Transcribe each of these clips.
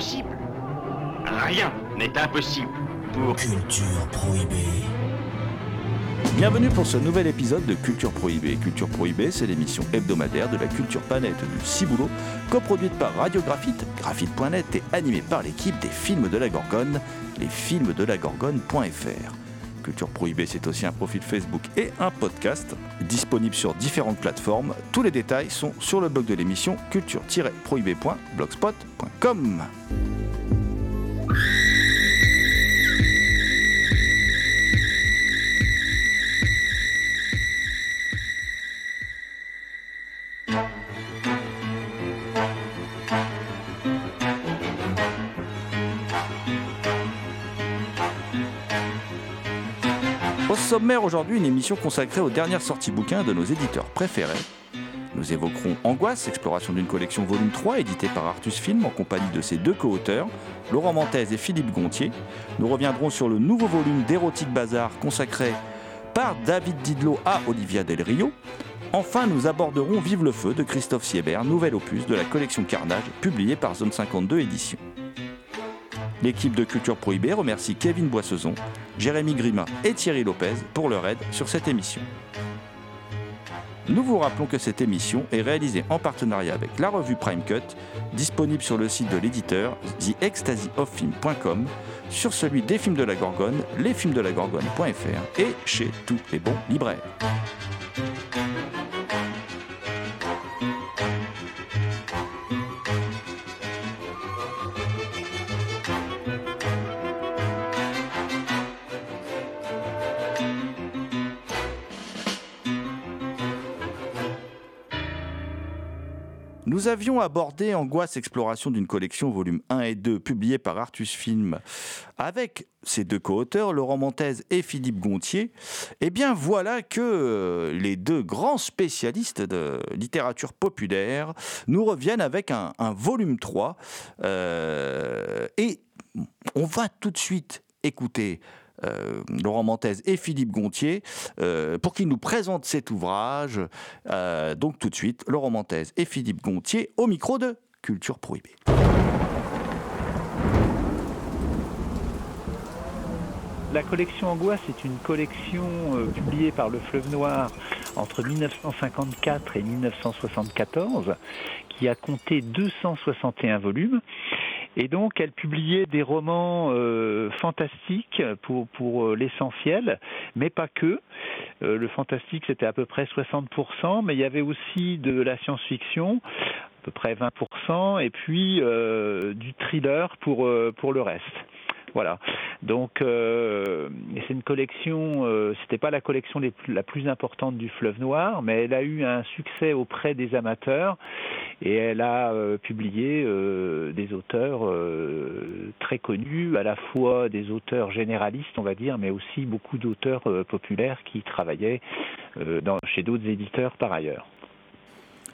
Rien n'est impossible pour... Culture prohibée. Bienvenue pour ce nouvel épisode de Culture Prohibée. Culture Prohibée, c'est l'émission hebdomadaire de la culture planète du Ciboulot, coproduite par Radio Graphite, graphite.net et animée par l'équipe des films de la Gorgone, les Culture Prohibée, c'est aussi un profil Facebook et un podcast disponible sur différentes plateformes. Tous les détails sont sur le blog de l'émission culture-prohibée.blogspot.com. aujourd'hui, une émission consacrée aux dernières sorties bouquins de nos éditeurs préférés. Nous évoquerons Angoisse, exploration d'une collection volume 3 édité par Artus Film en compagnie de ses deux co-auteurs, Laurent Manthès et Philippe Gontier. Nous reviendrons sur le nouveau volume d'Érotique Bazar consacré par David Didlot à Olivia Del Rio. Enfin, nous aborderons Vive le feu de Christophe Siebert, nouvel opus de la collection Carnage, publié par Zone 52 Éditions. L'équipe de Culture Prohibée remercie Kevin Boissezon, Jérémy Grima et Thierry Lopez pour leur aide sur cette émission. Nous vous rappelons que cette émission est réalisée en partenariat avec la revue Prime Cut, disponible sur le site de l'éditeur theextasyoffilm.com, sur celui des films de la Gorgone, lesfilmsdelagorgone.fr et chez tous les bons libraires. Nous avions abordé Angoisse Exploration d'une collection volume 1 et 2 publié par Artus Film avec ses deux co-auteurs, Laurent Montez et Philippe Gontier. Eh bien voilà que les deux grands spécialistes de littérature populaire nous reviennent avec un, un volume 3. Euh, et on va tout de suite écouter euh, Laurent Montez et Philippe Gontier euh, pour qu'ils nous présentent cet ouvrage. Euh, donc tout de suite, Laurent Montez et Philippe Gontier au micro de Culture Prohibée. La collection Angoisse est une collection publiée par le Fleuve Noir entre 1954 et 1974 qui a compté 261 volumes. Et donc, elle publiait des romans euh, fantastiques pour, euh, l'essentiel, mais pas que. Euh, le fantastique, c'était à peu près 60%, mais il y avait aussi de la science-fiction, à peu près 20%, et puis du thriller pour le reste. Voilà. Donc euh, c'est une collection. Euh, C'était pas la collection la plus importante du Fleuve Noir, mais elle a eu un succès auprès des amateurs et elle a euh, publié des auteurs très connus, à la fois des auteurs généralistes, on va dire, mais aussi beaucoup d'auteurs populaires qui travaillaient chez d'autres éditeurs par ailleurs.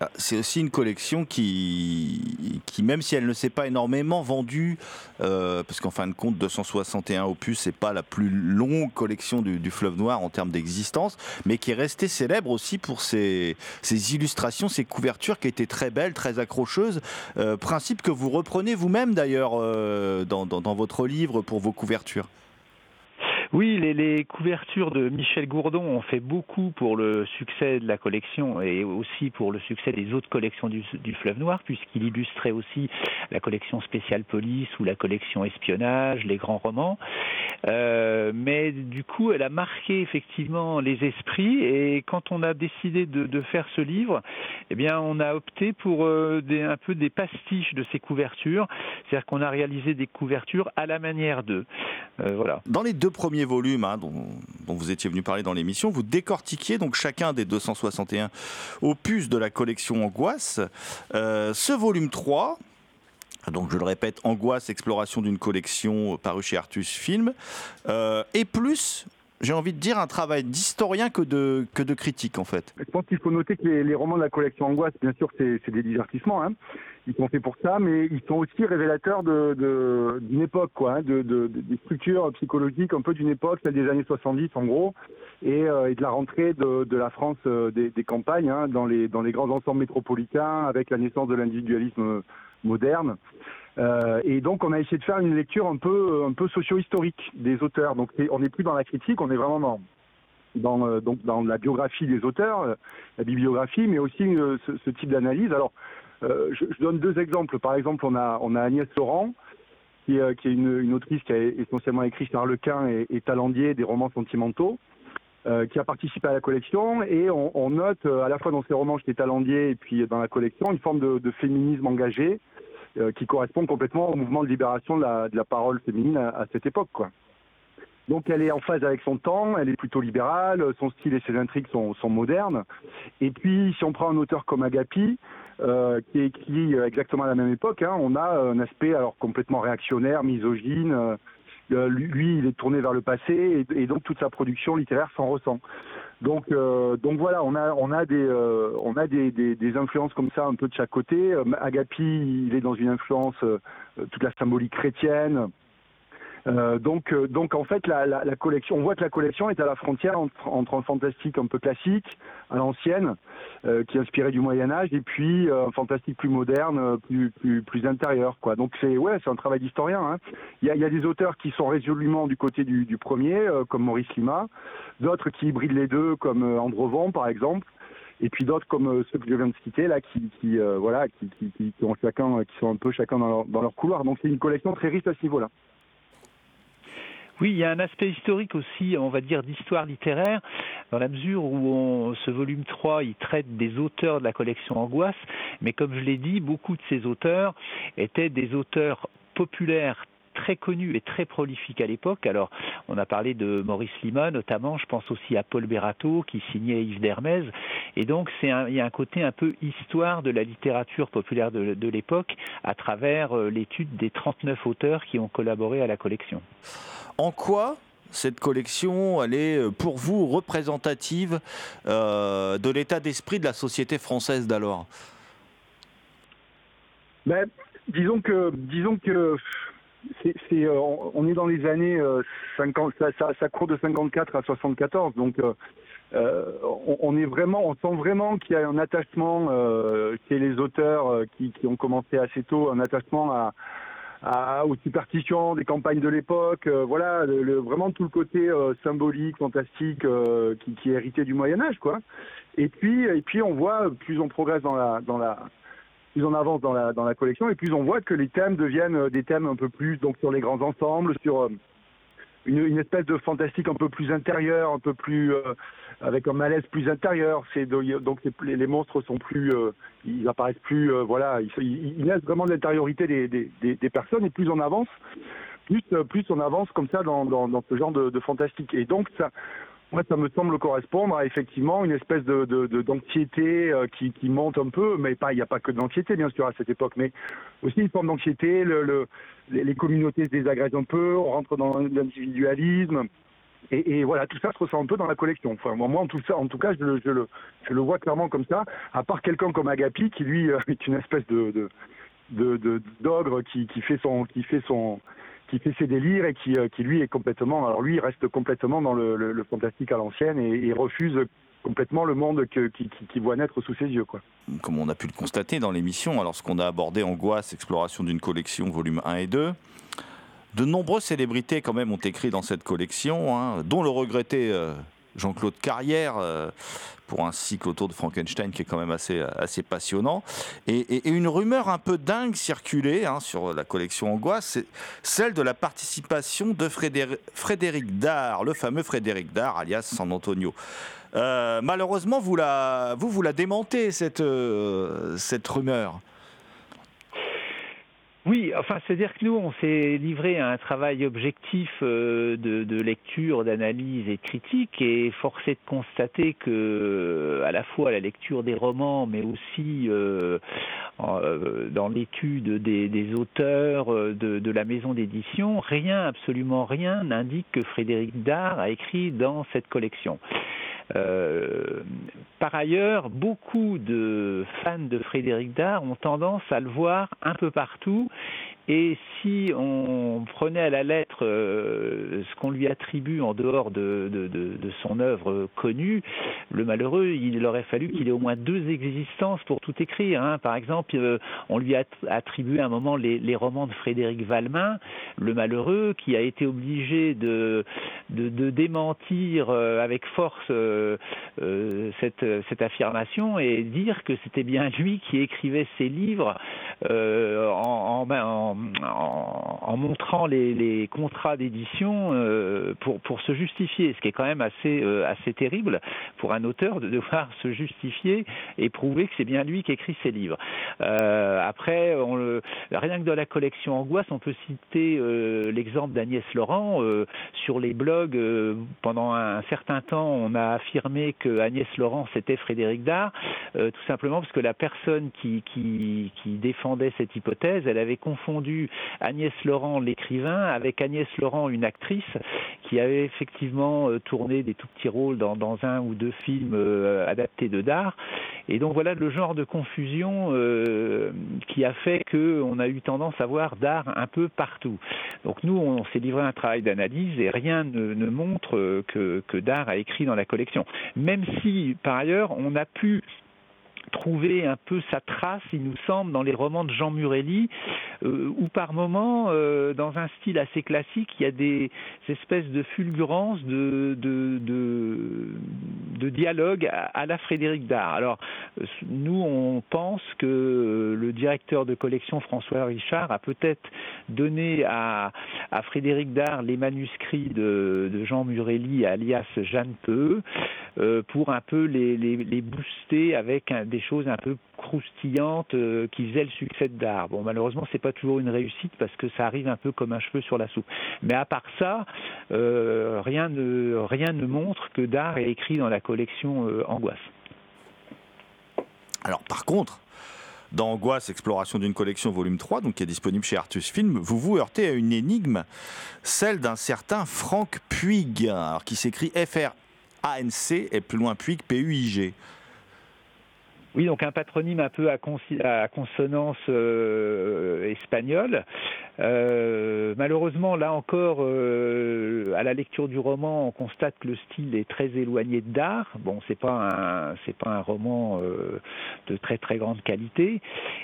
Ah, C'est aussi une collection qui, qui, même si elle ne s'est pas énormément vendue, euh, parce qu'en fin de compte, 261 opus, c'est pas la plus longue collection du, Fleuve Noir en termes d'existence, mais qui est restée célèbre aussi pour ses, illustrations, ses couvertures qui étaient très belles, très accrocheuses. Euh, principe que vous reprenez vous-même d'ailleurs euh, dans votre livre pour vos couvertures. Oui, les, couvertures de Michel Gourdon ont fait beaucoup pour le succès de la collection et aussi pour le succès des autres collections du, Fleuve Noir, puisqu'il illustrait aussi la collection spéciale police ou la collection espionnage, les grands romans. Euh, mais du coup, elle a marqué effectivement les esprits et quand on a décidé de, faire ce livre, eh bien, on a opté pour euh, un peu des pastiches de ces couvertures, c'est-à-dire qu'on a réalisé des couvertures à la manière d'eux. Euh, voilà. Dans les deux premiers volumes, hein, dont vous étiez venu parler dans l'émission, vous décortiquiez donc chacun des 261 opus de la collection Angoisse. Euh, ce volume 3, donc je le répète, Angoisse, exploration d'une collection paru chez Artus Film, euh, est plus j'ai envie de dire, un travail d'historien que de, que de critique, en fait. Je pense qu'il faut noter que les, romans de la collection Angoisse, bien sûr, c'est des divertissements. Hein. Ils sont faits pour ça, mais ils sont aussi révélateurs d'une époque, quoi, hein, de, des structures psychologiques un peu d'une époque, celle des années 70 en gros, et, euh, et de la rentrée de, la France euh, des, des, campagnes hein, dans, les, dans les grands ensembles métropolitains, avec la naissance de l'individualisme moderne. Euh, et donc on a essayé de faire une lecture un peu un peu socio-historique des auteurs. Donc on n'est plus dans la critique, on est vraiment dans dans, euh, donc dans la biographie des auteurs, euh, la bibliographie, mais aussi ce, type d'analyse. Alors je, donne deux exemples. Par exemple, on a on a Agnès Laurent qui, qui est une, une, autrice qui a essentiellement écrit Charles Quint et, et Talandier, des romans sentimentaux. qui a participé à la collection et on, on, note à la fois dans ses romans chez Talandier et puis dans la collection une forme de, de féminisme engagé euh, qui correspond complètement au mouvement de libération de la, parole féminine à, cette époque. Quoi. Donc elle est en phase avec son temps, elle est plutôt libérale, son style et ses intrigues sont, modernes. Et puis si on prend un auteur comme Agapi, euh, qui est écrit exactement à la même époque, hein, on a un aspect alors complètement réactionnaire, misogyne. Euh, lui, il est tourné vers le passé et donc toute sa production littéraire s'en ressent. Donc, euh, donc voilà, on a, on a, des, euh, on a des, des, influences comme ça un peu de chaque côté. Euh, Agapi, il est dans une influence, toute la symbolique chrétienne. Euh, donc, euh, donc en fait, la, la, la, collection, on voit que la collection est à la frontière entre, entre un fantastique un peu classique, à l'ancienne, euh, qui est inspiré du Moyen Âge, et puis un fantastique plus moderne, plus, plus, plus intérieur. Quoi. Donc c'est ouais, c'est un travail d'historien. Hein. Il, y a, il y a des auteurs qui sont résolument du côté du, du premier, comme Maurice Lima, d'autres qui hybrident les deux, comme Andrevon par exemple et puis d'autres comme ceux que je viens de citer là qui, qui voilà qui, qui, qui, ont chacun qui sont un peu chacun dans leur, dans leur couloir donc c'est une collection très riche à ce niveau là oui, il y a un aspect historique aussi, on va dire, d'histoire littéraire, dans la mesure où ce volume 3, il traite des auteurs de la collection Angoisse, mais comme je l'ai dit, beaucoup de ces auteurs étaient des auteurs populaires très connus et très prolifiques à l'époque. Alors, on a parlé de Maurice Lima notamment, je pense aussi à Paul Bérato qui signait Yves Dermez. Et donc, c'est il y a un côté un peu histoire de la littérature populaire de, de l'époque à travers euh, l'étude des 39 auteurs qui ont collaboré à la collection. En quoi cette collection, elle est euh, pour vous représentative euh, de l'état d'esprit de la société française d'alors? Ben, Disons que, disons que euh, on est dans les années 50, ça, court de 54 à 74, donc on, est vraiment, on sent vraiment qu'il y a un attachement chez les auteurs qui, ont commencé assez tôt, un attachement à, aux superstitions des campagnes de l'époque. Euh, voilà, le, vraiment tout le côté euh, symbolique, fantastique euh, qui, est hérité du Moyen Âge, quoi. Et puis, et puis on voit plus on progresse dans la, plus on avance dans la, dans la collection, et plus on voit que les thèmes deviennent des thèmes un peu plus donc sur les grands ensembles, sur une, une espèce de fantastique un peu plus intérieur, un peu plus avec un malaise plus intérieur. C'est donc les, monstres sont plus, euh, ils apparaissent plus, euh, voilà, ils, ils, naissent vraiment de l'intériorité des, des, des, personnes et plus on avance, plus euh, plus on avance comme ça dans, dans, dans ce genre de, de, fantastique. Et donc ça, moi, ça me semble correspondre à effectivement une espèce de d'anxiété de, qui, monte un peu, mais pas, il n'y a pas que d'anxiété bien sûr à cette époque, mais aussi une forme d'anxiété. Le, le, les communautés se désagrègent un peu, on rentre dans l'individualisme. Et, voilà, tout ça se ressent un peu dans la collection. Enfin, moi, en tout, ça, en tout cas, je le, je, le, vois clairement comme ça, à part quelqu'un comme Agapi, qui lui euh, est une espèce de, de, de, d'ogre qui, qui fait son, qui fait son, qui fait ses délires et qui, euh, lui est complètement, alors lui reste complètement dans le, fantastique à l'ancienne et, refuse complètement le monde que, qui, voit naître sous ses yeux. Quoi. Comme on a pu le constater dans l'émission, alors ce qu'on a abordé Angoisse, exploration d'une collection, volume 1 et 2, de nombreuses célébrités quand même ont écrit dans cette collection, hein, dont le regretté euh, Jean-Claude Carrière euh, pour un cycle autour de Frankenstein qui est quand même assez, assez passionnant. Et, une rumeur un peu dingue circulait hein, sur la collection Angoisse, c'est celle de la participation de Frédéric, Dard, le fameux Frédéric Dard, alias San Antonio. Euh, malheureusement, vous la, vous, vous la démentez, cette, cette rumeur. Oui, enfin, c'est-à-dire que nous, on s'est livré à un travail objectif euh, de, de, lecture, d'analyse et de critique, et forcé de constater que, à la fois la lecture des romans, mais aussi euh, euh, dans l'étude des, des, auteurs de, de la maison d'édition, rien, absolument rien, n'indique que Frédéric Dard a écrit dans cette collection. Euh, par ailleurs, beaucoup de fans de Frédéric Dard ont tendance à le voir un peu partout et si on prenait à la lettre euh, ce qu'on lui attribue en dehors de, de, de, son œuvre connue, le malheureux, il aurait fallu qu'il ait au moins deux existences pour tout écrire. Hein. Par exemple, euh, on lui a attribué à un moment les, romans de Frédéric Valmin, le malheureux, qui a été obligé de, démentir euh, avec force cette, cette, affirmation et dire que c'était bien lui qui écrivait ses livres en, en, en en, montrant les, contrats d'édition euh, pour, se justifier, ce qui est quand même assez, euh, assez terrible pour un auteur de devoir se justifier et prouver que c'est bien lui qui écrit ses livres. Euh, après, rien que dans la collection Angoisse, on peut citer l'exemple d'Agnès Laurent. Sur les blogs, pendant un certain temps, on a affirmé que Agnès Laurent c'était Frédéric Dard, tout simplement parce que la personne qui défendait cette hypothèse, elle avait confondu Agnès Laurent, l'écrivain, avec Agnès Laurent, une actrice, qui avait effectivement euh, tourné des tout petits rôles dans, un ou deux films euh, adaptés de Dard. Et donc voilà le genre de confusion euh, qui a fait qu'on a eu tendance à voir Dard un peu partout. Donc nous, on s'est livré un travail d'analyse et rien ne, ne montre que, que Dard a écrit dans la collection. Même si, par ailleurs, on a pu trouver un peu sa trace, il nous semble, dans les romans de Jean Murelli, euh, où par moments, euh, dans un style assez classique, il y a des espèces de fulgurances de, de, de, dialogue à, la Frédéric Dard. Alors, nous, on pense que le directeur de collection, François Richard, a peut-être donné à, à Frédéric Dard les manuscrits de, de Jean Murelli, alias Jeanne Peu, euh, pour un peu les, les, les booster avec un, des choses un peu croustillantes euh, qui faisaient le succès de Dard. Bon, malheureusement, c'est pas toujours une réussite parce que ça arrive un peu comme un cheveu sur la soupe. Mais à part ça, euh, rien, ne, montre que Dard est écrit dans la collection euh, Angoisse. Alors, par contre, dans Angoisse, exploration d'une collection volume 3, donc qui est disponible chez Artus Film, vous vous heurtez à une énigme, celle d'un certain Franck Puig, qui s'écrit F-R-A-N-C et plus loin Puig, P-U-I-G. Oui, donc un patronyme un peu à, à consonance euh, espagnole. Euh, malheureusement, là encore, euh, à la lecture du roman, on constate que le style est très éloigné de d'art. Bon, c'est pas un, c'est pas un roman euh, de très très grande qualité.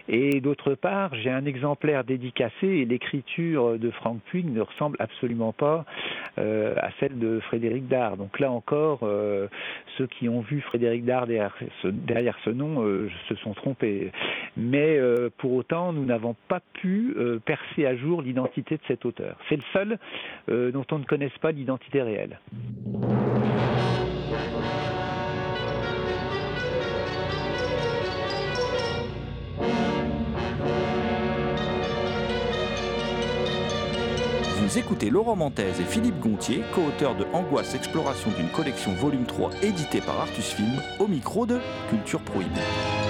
Et d'autre part, j'ai un exemplaire dédicacé et l'écriture de Frank Puig ne ressemble absolument pas à celle de Frédéric Dard. Donc là encore, ceux qui ont vu Frédéric Dard derrière ce, nom se sont trompés. Mais pour autant, nous n'avons pas pu percer à l'identité de cet auteur. C'est le seul euh, dont on ne connaisse pas l'identité réelle. Vous écoutez Laurent Mantez et Philippe Gontier, co-auteurs de Angoisse Exploration d'une collection volume 3 édité par Artus Film, au micro de Culture Prohibée.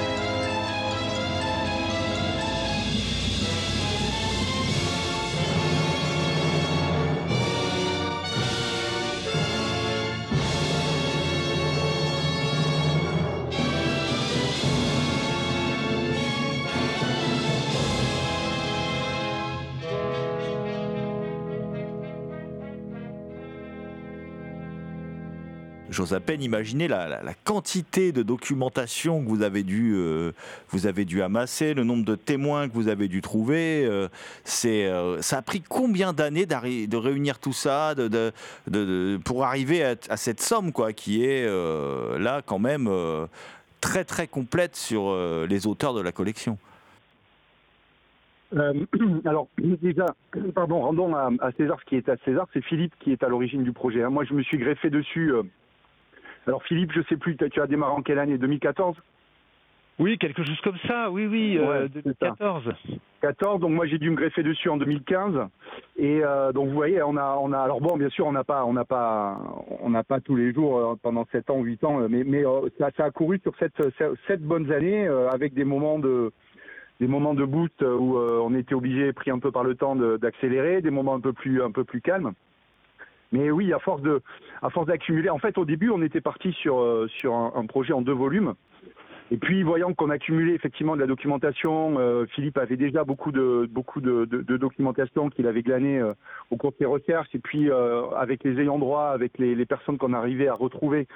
J'ose à peine imaginer la, quantité de documentation que vous avez dû, euh, vous avez dû amasser, le nombre de témoins que vous avez dû trouver. Euh, c'est, euh, ça a pris combien d'années de réunir tout ça, de, pour arriver à, cette somme, quoi, qui est là quand même très très complète sur les auteurs de la collection? Alors déjà, pardon, rendons à, César ce qui est à César. C'est Philippe qui est à l'origine du projet. Hein. Moi, je me suis greffé dessus. Alors Philippe, je sais plus, tu as démarré en quelle année? 2014 Oui, quelque chose comme ça, oui, oui, euh, Ouais, c'est 2014. 14, donc moi j'ai dû me greffer dessus en 2015. Et euh, donc vous voyez, on a, on a, alors bon, bien sûr, on n'a pas, on n'a pas, on n'a pas tous les jours euh, pendant 7 ans, 8 ans, euh, mais, mais ça, ça a couru sur cette, sept bonnes années avec des moments de, des moments de boost où on était obligé, pris un peu par le temps, de- d'accélérer, des moments un peu plus, un peu plus calmes. Mais oui, à force de, à force d'accumuler. En fait, au début, on était parti sur, euh, sur un, projet en deux volumes. Et puis, voyant qu'on accumulait effectivement de la documentation, euh, Philippe avait déjà beaucoup de, beaucoup de, de- documentation qu'il avait glanée euh, au cours de ses recherches. Et puis, avec les ayants droit, avec les, les personnes qu'on arrivait à retrouver,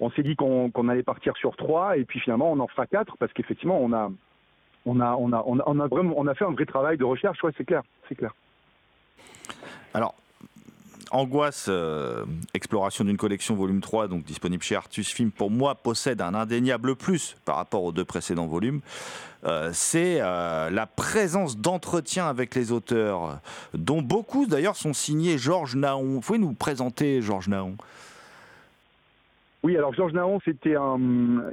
on s'est dit qu'on allait partir sur trois. Et puis, finalement, on en fera quatre parce qu'effectivement, on a, on a, on a, on a, on a vraiment, on a fait un vrai travail de recherche. Ouais, c'est clair, c'est clair. Alors, Angoisse, euh, exploration d'une collection volume 3, donc disponible chez Artus Film, pour moi, possède un indéniable plus par rapport aux deux précédents volumes. Euh, c'est euh, la présence d'entretien avec les auteurs, dont beaucoup d'ailleurs sont signés Georges Naon. Vous pouvez nous présenter Georges Naon? Oui, alors Georges Naon, c'était un,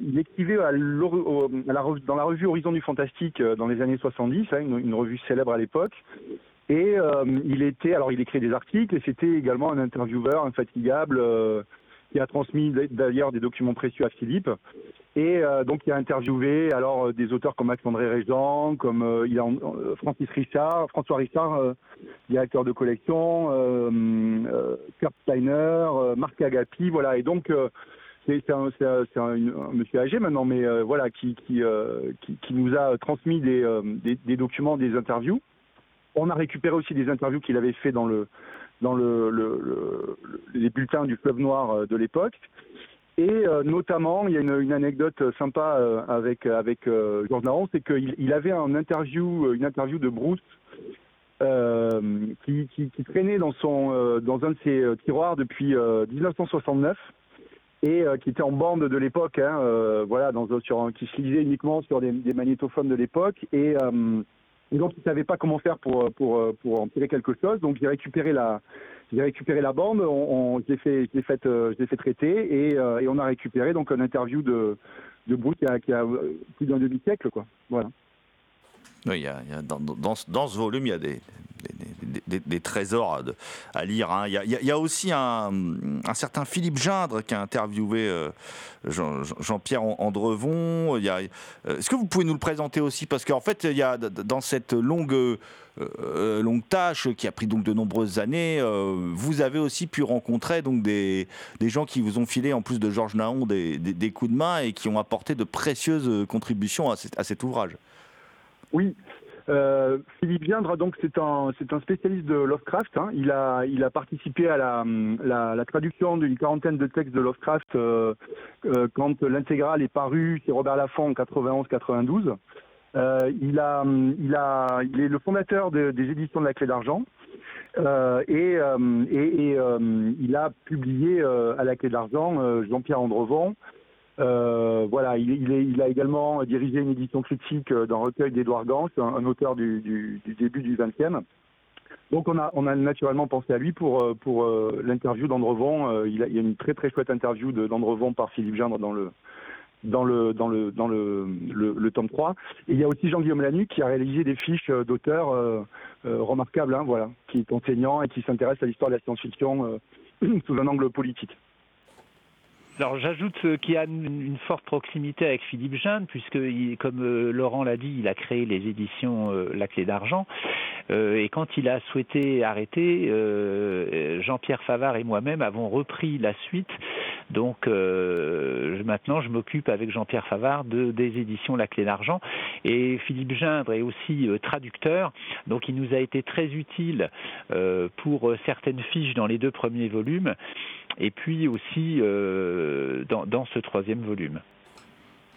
il écrivait dans la revue Horizon du Fantastique dans les années 70, hein, une revue célèbre à l'époque. Et euh, il était, alors il écrit des articles et c'était également un intervieweur infatigable euh, qui a transmis d'ailleurs des documents précieux à Philippe. Et euh, donc il a interviewé alors des auteurs comme Max-André Régent, comme Francis Richard, François Richard, directeur de collection, Kurt Steiner, Marc Agapi, voilà. Et donc c'est un, monsieur âgé maintenant, mais voilà, qui, nous a transmis des documents, des interviews. On a récupéré aussi des interviews qu'il avait fait dans le dans le, le- le- le- les bulletins du Fleuve Noir euh, de l'époque. Et euh, notamment, il y a une, anecdote sympa euh, avec Georges Naron, c'est qu'il il avait interview, une interview de Bruce qui, traînait dans un de ses tiroirs depuis euh, 1969 et qui était en bande de l'époque, hein, voilà, qui se lisait uniquement sur des, magnétophones de l'époque et, et donc il savait pas comment faire pour pour pour en tirer quelque chose, donc j'ai récupéré la j'ai récupéré la bande, on, on, je l'ai fait je l'ai fait euh, je l'ai fait traiter et, euh, et on a récupéré donc un interview de de Bruce qui a, qui a euh, plus d'un demi siècle quoi, voilà. Oui, il y a- dans, ce- volume, il y a des, trésors à, lire. hein. Il, y a, aussi un, certain Philippe Gindre qui a interviewé euh, Jean- Jean- Jean-Pierre Andrevon. Euh, Est-ce que vous pouvez nous le présenter aussi? Parce qu'en fait, il y a dans cette longue, euh, longue tâche qui a pris donc de nombreuses années, vous avez aussi pu rencontrer donc des, des gens qui vous ont filé, en plus de Georges Naon, des, coups de main et qui ont apporté de précieuses contributions à cet ouvrage. Oui. Euh, Philippe Viendre, donc c'est un c'est un spécialiste de Lovecraft. hein. Il a il a participé à la la, traduction d'une quarantaine de textes de Lovecraft euh, euh, quand l'intégrale est parue chez Robert Laffont en 91-92. Euh, il a il a il est le fondateur de- des éditions de la Clé d'argent. Et, et, il a publié à la Clé d'argent Jean-Pierre Andrevon, euh, voilà, il, a également dirigé une édition critique euh, d'un recueil d'Édouard Gans, un, auteur du, début du XXe. Donc on a, naturellement pensé à lui pour, euh, l'interview d'Andrevon. Il, il y a une très très chouette interview d'Andrevon par Philippe Gindre dans le dans dans dans tome 3. Et il y a aussi Jean-Guillaume Lanu qui a réalisé des fiches d'auteurs remarquables, hein, voilà, qui est enseignant et qui s'intéresse à l'histoire de la science-fiction sous un angle politique. Alors j'ajoute euh, qu'il y a une, forte proximité avec Philippe Jeanne, puisque comme euh, Laurent l'a dit, il a créé les éditions euh, La Clé d'Argent. Et quand il a souhaité arrêter, Jean-Pierre Favard et moi-même avons repris la suite. Donc maintenant, je m'occupe avec Jean-Pierre Favard de, des éditions La Clé d'Argent. Et Philippe Gindre est aussi traducteur, donc il nous a été très utile pour certaines fiches dans les deux premiers volumes, et puis aussi euh, dans, ce troisième volume.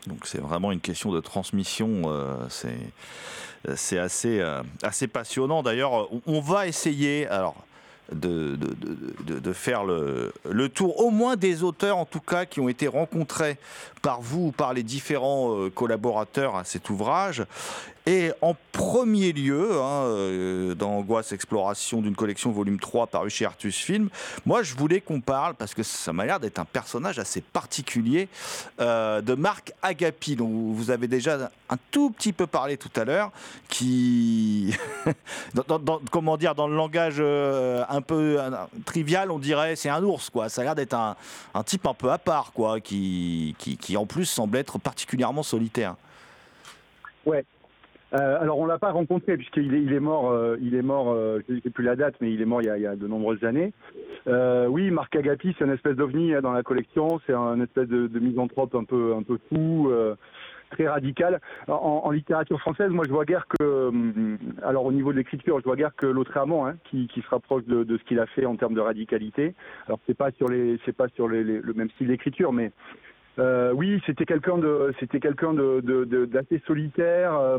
Donc c'est vraiment une question de transmission, euh, c'est c'est assez, euh, assez passionnant. D'ailleurs, on, va essayer alors, de, de, de- de- faire le, le tour au moins des auteurs en tout cas qui ont été rencontrés par vous ou par les différents euh, collaborateurs à cet ouvrage. Et en premier lieu, hein, euh, dans Angoisse Exploration d'une collection volume 3 paru chez Artus Film, moi je voulais qu'on parle, parce que ça m'a l'air d'être un personnage assez particulier, euh, de Marc Agapi, dont vous avez déjà un tout petit peu parlé tout à l'heure, qui, comment dire, dans le langage euh, un peu trivial, on dirait c'est un ours, quoi. Ça a l'air d'être un, type un peu à part, quoi, qui, qui, qui en plus semble être particulièrement solitaire. Ouais, euh, alors on l'a pas rencontré puisqu'il est, il est mort, euh, il est mort, euh, je sais plus la date, mais il est mort il y a, de nombreuses années. oui, Marc Agapi, c'est une espèce d'ovni hein, dans la collection, c'est un espèce de, misanthrope un peu, fou, très radical. En, littérature française, moi je vois guère que, hum, alors au niveau de l'écriture, je vois guère que l'autre amant, hein, qui, se rapproche de, ce qu'il a fait en termes de radicalité. Alors c'est pas sur les, c'est pas sur les, le même style d'écriture, mais oui, c'était quelqu'un de, c'était quelqu'un de, d'assez solitaire euh,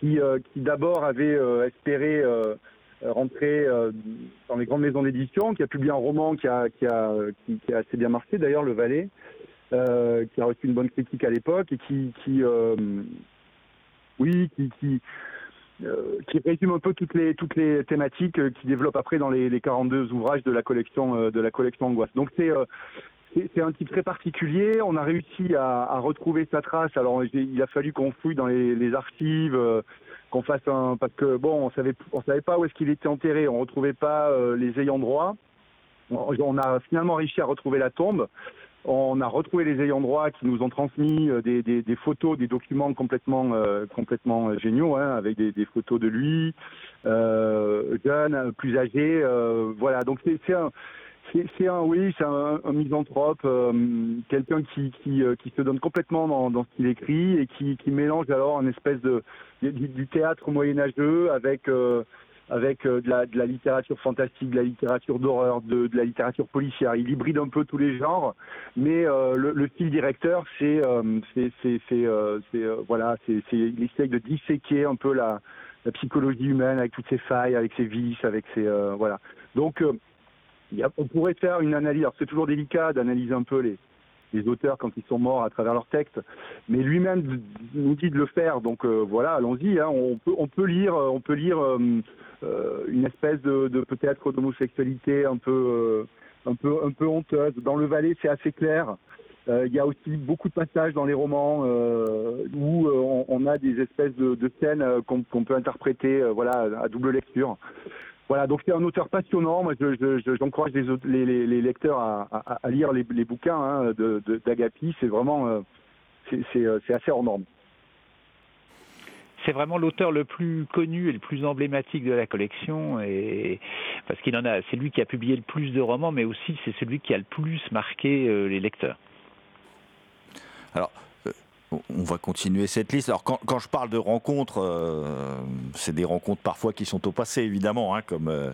qui d'abord avait euh, espéré euh, rentrer dans les grandes maisons d'édition, qui a publié un roman qui a, qui a, qui, a assez bien marché, d'ailleurs, Le Valet, qui a reçu une bonne critique à l'époque et qui, qui oui, qui, qui, résume un peu toutes les toutes les thématiques qui développe après dans les, les 42 ouvrages de la collection de la collection Angoisse. Donc c'est c'est un type très particulier. On a réussi à, à retrouver sa trace. Alors, il a fallu qu'on fouille dans les, les archives, euh, qu'on fasse un parce que bon, on savait on savait pas où est-ce qu'il était enterré. On retrouvait pas euh, les ayants droit. On, a finalement réussi à retrouver la tombe. On a retrouvé les ayants droit qui nous ont transmis euh, des, des, des photos, des documents complètement complètement géniaux, hein, avec des, des, photos de lui, jeune, plus âgé. voilà. Donc c'est un c'est un oui, c'est un, misanthrope, euh, quelqu'un qui qui, euh, qui se donne complètement dans, dans ce qu'il écrit et qui, qui mélange alors une espèce de du, théâtre moyenâgeux avec euh, avec de la, de la littérature fantastique, de la littérature d'horreur, de, de la littérature policière. Il hybride un peu tous les genres, mais le, le style directeur, c'est c'est c'est voilà, c'est il essaye de disséquer un peu la la psychologie humaine avec toutes ses failles, avec ses vices, avec ses voilà. Donc on pourrait faire une analyse. Alors c'est toujours délicat d'analyser un peu les, les auteurs quand ils sont morts à travers leurs textes, mais lui-même nous dit de le faire. Donc euh, voilà, allons-y. Hein. On peut on peut lire euh, on peut lire euh, une espèce de, de peut-être d'homosexualité un peu un peu un peu honteuse. Dans le Valais, c'est assez clair. Il y a aussi beaucoup de passages dans les romans où on, a des espèces de, de scènes qu'on peut interpréter, voilà, à double lecture. Voilà, donc c'est un auteur passionnant. Moi, j'encourage je, les, les, les, lecteurs à, à, à lire les, les, bouquins hein, d'Agapi. De, c'est vraiment, euh, euh, c'est assez hors norme. C'est vraiment l'auteur le plus connu et le plus emblématique de la collection, et parce qu'il en a, c'est lui qui a publié le plus de romans, mais aussi c'est celui qui a le plus marqué euh, les lecteurs. Alors, on va continuer cette liste. Alors quand, je parle de rencontres, euh, c'est des rencontres parfois qui sont au passé évidemment, hein, comme, euh,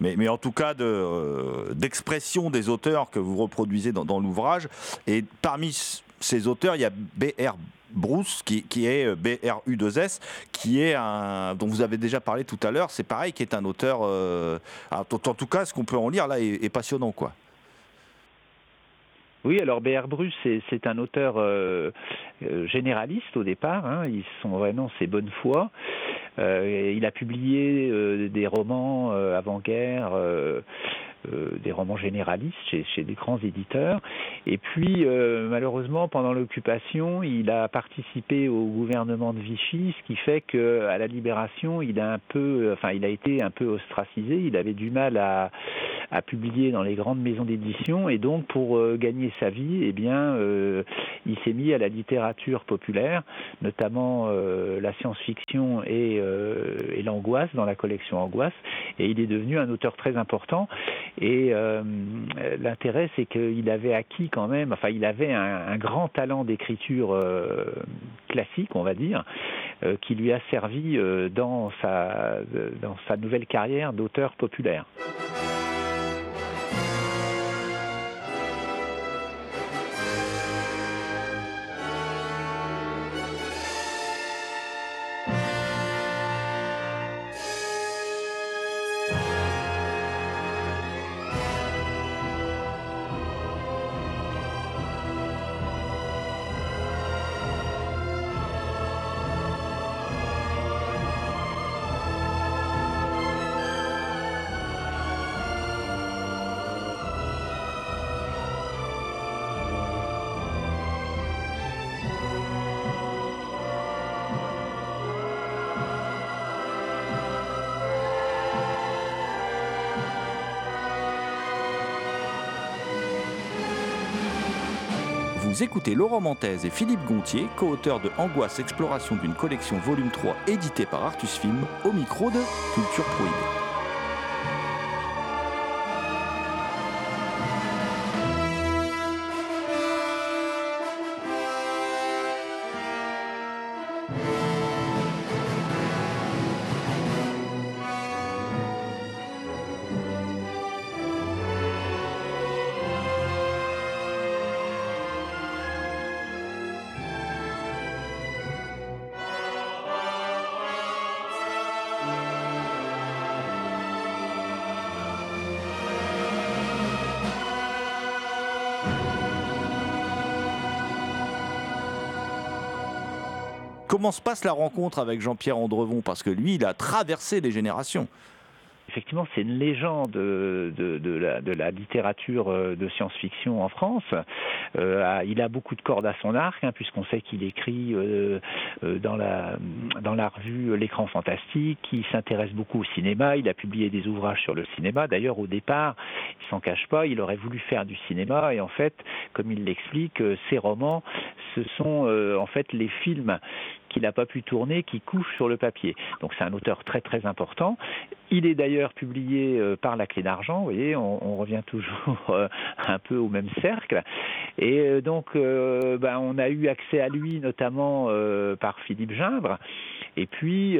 mais, mais, en tout cas euh, d'expression des auteurs que vous reproduisez dans, l'ouvrage. Et parmi ces auteurs, il y a B.R. Bruce, qui, qui est B-R-U-2-S, qui est un, dont vous avez déjà parlé tout à l'heure, c'est pareil, qui est un auteur, en, tout cas, ce qu'on peut en lire là est, est passionnant, quoi. Oui, alors B.R. Bruce, c'est un auteur euh, euh, généraliste au départ. Hein, ils sont vraiment ses bonnes foi. Euh, il a publié des romans avant-guerre des romans généralistes chez, des grands éditeurs. Et puis, euh, malheureusement, pendant l'occupation, il a participé au gouvernement de Vichy, ce qui fait que à la libération, il a un peu, enfin, il a été un peu ostracisé. Il avait du mal à, à publier dans les grandes maisons d'édition, et donc pour euh, gagner sa vie, eh bien, il s'est mis à la littérature populaire, notamment la science-fiction et l'angoisse dans la collection Angoisse, et il est devenu un auteur très important. Et euh, l'intérêt, c'est qu'il avait acquis quand même, enfin, il avait un, grand talent d'écriture euh, classique, on va dire, euh, qui lui a servi dans sa, dans sa nouvelle carrière d'auteur populaire. Écoutez Laurent Mantaise et Philippe Gontier, co-auteurs de Angoisse Exploration d'une collection volume 3 édité par Artus Film, au micro de Culture Prohibée. Comment se passe la rencontre avec Jean-Pierre Andrevon? Parce que lui, il a traversé les générations. Effectivement, c'est une légende de, la, littérature euh, de science-fiction en France. Euh, il a beaucoup de cordes à son arc, hein, puisqu'on sait qu'il écrit euh, dans, la, dans la revue L'écran fantastique, qu'il s'intéresse beaucoup au cinéma, il a publié des ouvrages sur le cinéma. D'ailleurs, au départ, il s'en cache pas, il aurait voulu faire du cinéma, et en fait, comme il l'explique, ses romans, ce sont en fait les films qu'il n'a pas pu tourner, qui couche sur le papier. Donc c'est un auteur très très important. Il est d'ailleurs publié euh, par la clé d'argent, vous voyez, on, revient toujours euh, un peu au même cercle. Et euh, donc ben, on a eu accès à lui notamment par Philippe Gimbre. Et puis,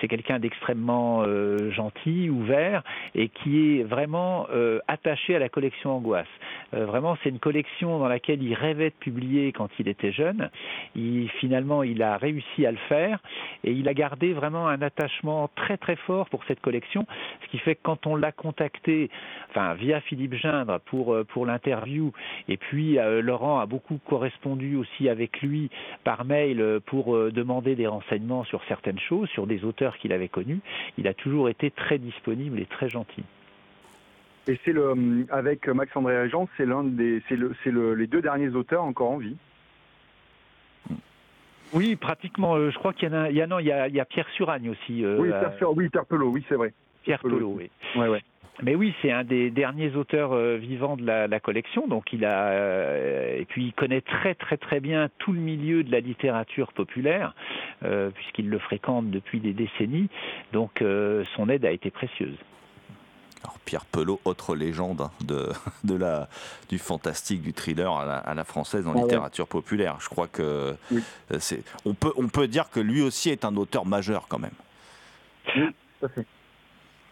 c'est quelqu'un d'extrêmement gentil, ouvert, et qui est vraiment attaché à la collection Angoisse. vraiment, c'est une collection dans laquelle il rêvait de publier quand il était jeune. Il, finalement, il a réussi à le faire et il a gardé vraiment un attachement très très fort pour cette collection, ce qui fait que quand on l'a contacté, enfin via Philippe Gindre pour euh, pour l'interview, et puis euh, Laurent a beaucoup correspondu aussi avec lui par mail euh, pour demander des renseignements sur certaines choses, sur des auteurs qu'il avait connus. Il a toujours été très disponible et très gentil. Et c'est le avec Max André Agent, c'est l'un des c'est le c'est le, les deux derniers auteurs encore en vie. Oui, pratiquement. Euh, je crois qu'il y en a. Il y a, non, il y a, il y a Pierre Suragne aussi. Euh, oui, Pierre, oui, Pierre Pelot, oui, c'est vrai. Pierre Pelot, oui. Ouais, ouais. Mais oui, c'est un des derniers auteurs euh, vivants de la, la, collection, donc il a euh, et puis il connaît très très très bien tout le milieu de la littérature populaire euh, puisqu'il le fréquente depuis des décennies, donc son aide a été précieuse. Alors Pierre Pelot, autre légende de, de la, du fantastique, du thriller à la, française en ah littérature populaire. Je crois que c'est, on, peut, on peut dire que lui aussi est un auteur majeur quand même. Oui, tout à fait.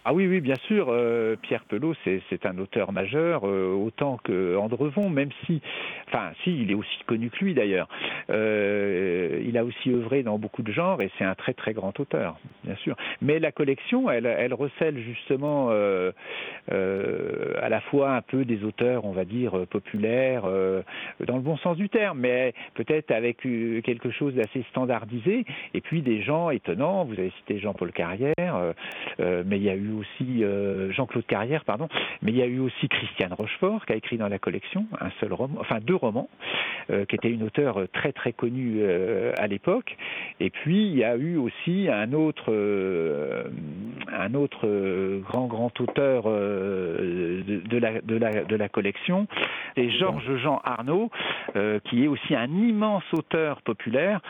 Ah oui, oui, bien sûr. Euh, Pierre Pelot, c'est un auteur majeur, euh, autant que Andrevon, même si, enfin, si, il est aussi connu que lui d'ailleurs. Euh, il a aussi œuvré dans beaucoup de genres et c'est un très très grand auteur, bien sûr. Mais la collection, elle, elle recèle justement à la fois un peu des auteurs, on va dire, populaires, dans le bon sens du terme, mais peut-être avec quelque chose d'assez standardisé, et puis des gens étonnants. Vous avez cité Jean-Paul Carrière, mais il y a eu aussi euh, Jean-Claude Carrière, pardon, mais il y a eu aussi Christiane Rochefort qui a écrit dans la collection deux romans, euh, qui était une auteure très très connue euh, à l'époque. Et puis il y a eu aussi un autre, grand grand auteur de, la, collection, Georges Jean Arnaud, qui est aussi un immense auteur populaire.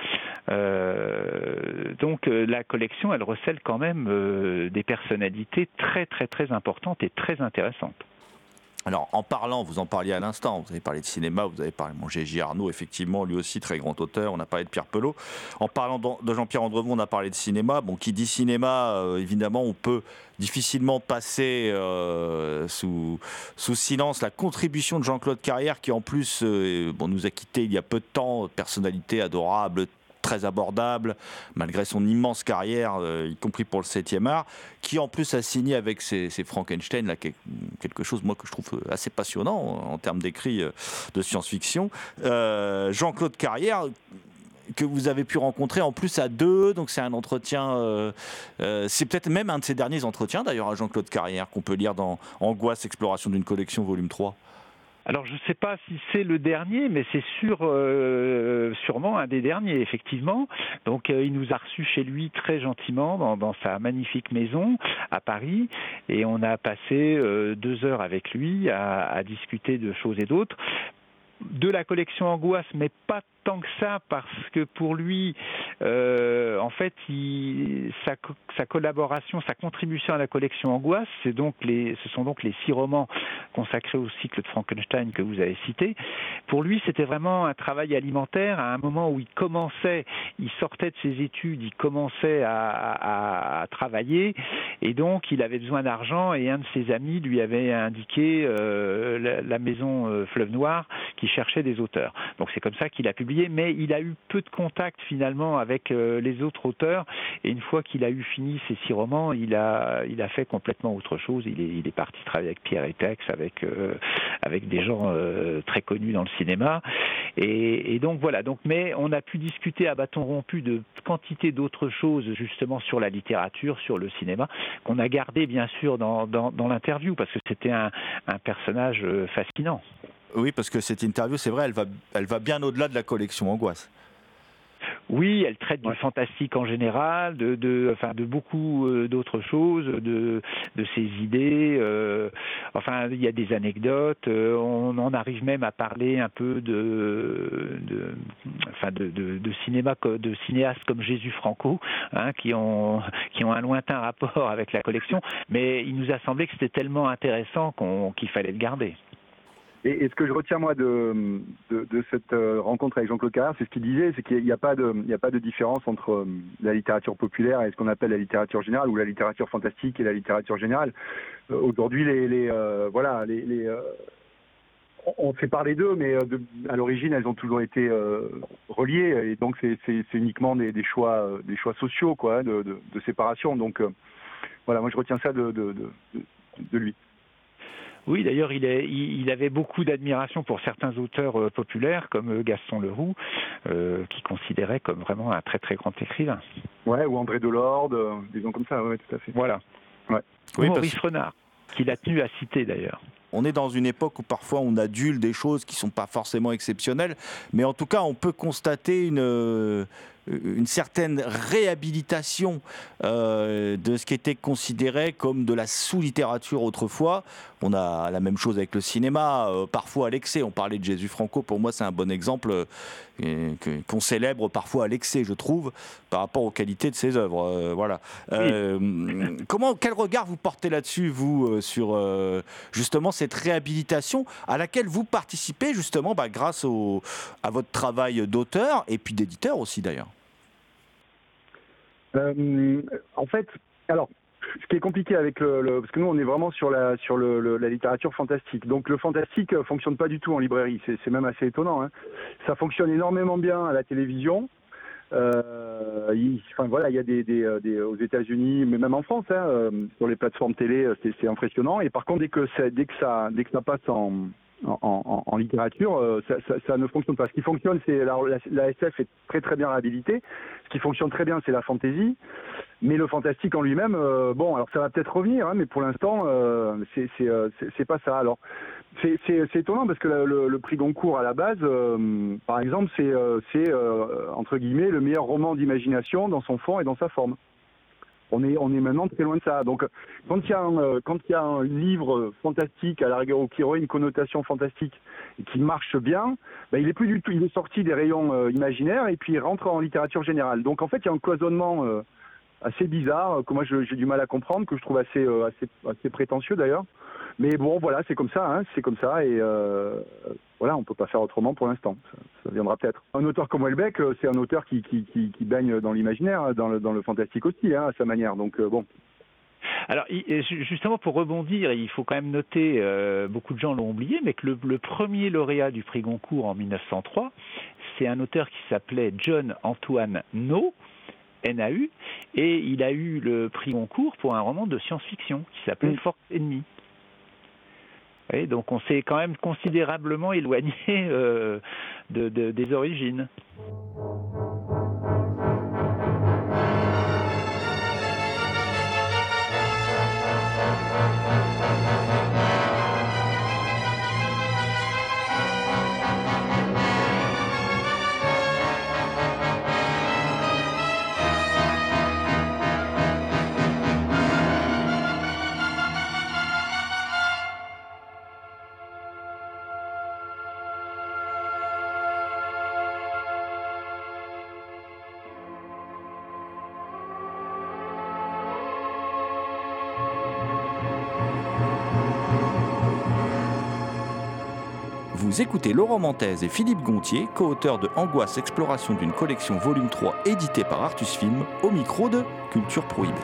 donc la collection, elle recèle quand même des personnalités très très très importante et très intéressante. Alors, en parlant, vous en parliez à l'instant, vous avez parlé de cinéma, vous avez parlé de mon G.J. Arnaud, effectivement, lui aussi très grand auteur, on a parlé de Pierre Pelot. En parlant de Jean-Pierre Andrevon, on a parlé de cinéma. Bon, qui dit cinéma, euh, évidemment, on peut difficilement passer euh, sous, sous silence la contribution de Jean-Claude Carrière, qui en plus euh, bon, nous a quittés il y a peu de temps, personnalité adorable, très abordable, malgré son immense carrière, euh, y compris pour le 7e art, qui en plus a signé avec ses, Frankenstein, là, quelque chose moi que je trouve assez passionnant en, termes d'écrit euh, de science-fiction. Euh, Jean-Claude Carrière, que vous avez pu rencontrer en plus à deux, donc c'est un entretien, c'est peut-être même un de ses derniers entretiens d'ailleurs à Jean-Claude Carrière qu'on peut lire dans Angoisse, exploration d'une collection volume 3. Alors je ne sais pas si c'est le dernier, mais c'est sûr, euh, sûrement un des derniers, effectivement. Donc euh, il nous a reçus chez lui très gentiment dans, sa magnifique maison à Paris, et on a passé euh, deux heures avec lui à discuter de choses et d'autres de la collection Angoisse, mais pas tant que ça parce que pour lui, euh, en fait, sa, collaboration, sa contribution à la collection Angoisse, c'est donc les, ce sont donc les six romans consacrés au cycle de Frankenstein que vous avez cité. Pour lui, c'était vraiment un travail alimentaire à un moment où il commençait, il sortait de ses études, il commençait à, travailler et donc il avait besoin d'argent et un de ses amis lui avait indiqué euh, la, la, maison euh, Fleuve Noir qui cherchait des auteurs. Donc c'est comme ça qu'il a publié mais il a eu peu de contact finalement avec euh, les autres auteurs. Et une fois qu'il a eu fini ses six romans, il a, il a fait complètement autre chose. Il est, il est parti travailler avec Pierre Etex, avec, euh, avec des gens euh, très connus dans le cinéma. Et, et, donc voilà. Donc, mais on a pu discuter à bâton rompu de quantité d'autres choses justement sur la littérature, sur le cinéma, qu'on a gardé bien sûr dans, dans, dans l'interview parce que c'était un, un personnage fascinant. Oui, parce que cette interview, c'est vrai, elle va, elle va bien au-delà de la collection Angoisse. Oui, elle traite du fantastique en général, de, de, enfin, de beaucoup euh, d'autres choses, de, de ses idées. Euh, enfin, il y a des anecdotes. Euh, on en arrive même à parler un peu de, de, enfin, de, de, de cinéma, de cinéastes comme Jésus Franco, hein, qui ont, qui ont un lointain rapport avec la collection. Mais il nous a semblé que c'était tellement intéressant qu'on, qu'il fallait le garder. Et, ce que je retiens moi de, de, cette euh, rencontre avec Jean-Claude Carrère, c'est ce qu'il disait, c'est qu'il n'y a pas de, pas de différence entre euh, la littérature populaire et ce qu'on appelle la littérature générale ou la littérature fantastique et la littérature générale. Euh, Aujourd'hui, les, les voilà, les, les on fait d'eux, mais à l'origine, elles ont toujours été reliées, et donc c'est uniquement des, choix, des choix sociaux, quoi, de, de, de séparation. Donc voilà, moi je retiens ça de, de lui. Oui, d'ailleurs, il, il, avait beaucoup d'admiration pour certains auteurs euh, populaires, comme euh, Gaston Leroux, euh, qui considérait comme vraiment un très très grand écrivain. Ouais, ou André Delorde, euh, des gens comme ça, ouais, tout à fait. Voilà. Ouais. Oui, Maurice parce... Renard, qu'il a tenu à citer d'ailleurs. On est dans une époque où parfois on adule des choses qui ne sont pas forcément exceptionnelles, mais en tout cas on peut constater une, une certaine réhabilitation euh, de ce qui était considéré comme de la sous-littérature autrefois. On a la même chose avec le cinéma, euh, parfois à l'excès. On parlait de Jésus Franco, pour moi c'est un bon exemple euh, qu'on célèbre parfois à l'excès, je trouve, par rapport aux qualités de ses œuvres. Euh, voilà. Oui. comment, quel regard vous portez là-dessus, vous, sur justement cette réhabilitation à laquelle vous participez justement bah, grâce au, à votre travail d'auteur et puis d'éditeur aussi d'ailleurs? euh, en fait, alors, ce qui est compliqué avec le, parce que nous on est vraiment sur la sur le, la littérature fantastique. Donc le fantastique fonctionne pas du tout en librairie. C'est même assez étonnant. Hein. Ça fonctionne énormément bien à la télévision. Euh, enfin voilà, il y a des, des, des aux États-Unis, mais même en France, hein, euh, sur les plateformes télé, c'est impressionnant. Et par contre, dès que dès que ça, dès que ça passe en en, littérature, euh, ça, ne fonctionne pas. Ce qui fonctionne, c'est la, SF est très très bien réhabilitée. Ce qui fonctionne très bien, c'est la fantaisie. Mais le fantastique en lui-même, euh, bon, alors ça va peut-être revenir, hein, mais pour l'instant, euh, c'est pas ça. Alors, c'est étonnant parce que le, prix Goncourt à la base, par exemple, c'est entre guillemets le meilleur roman d'imagination dans son fond et dans sa forme on est, on est maintenant très loin de ça. Donc, quand il y a un, quand il y a un livre fantastique, à la rigueur, ou qui aurait une connotation fantastique et qui marche bien, ben, il est plus du tout, il est sorti des rayons euh, imaginaires et puis il rentre en littérature générale. Donc, en fait, il y a un cloisonnement euh, assez bizarre que moi j'ai du mal à comprendre, que je trouve assez, euh, assez, assez prétentieux d'ailleurs. Mais bon, voilà, c'est comme ça, hein, c'est comme ça, et euh, voilà, on peut pas faire autrement pour l'instant. Ça, viendra peut-être. Un auteur comme Welbeck, c'est un auteur qui, qui, qui, baigne dans l'imaginaire, dans le, dans le fantastique aussi, hein, à sa manière. Donc euh, bon. Alors justement pour rebondir, il faut quand même noter, euh, beaucoup de gens l'ont oublié, mais que le, le, premier lauréat du prix Goncourt en 1903, c'est un auteur qui s'appelait John Antoine No, NAU, et il a eu le prix Goncourt pour un roman de science-fiction qui s'appelait mmh. Force Ennemie. Oui, donc on s'est quand même considérablement éloigné euh, de, de, des origines. Écoutez Laurent Montaise et Philippe Gontier, co-auteurs de Angoisse Exploration d'une collection volume 3 édité par Artus Film, au micro de Culture Prohibée.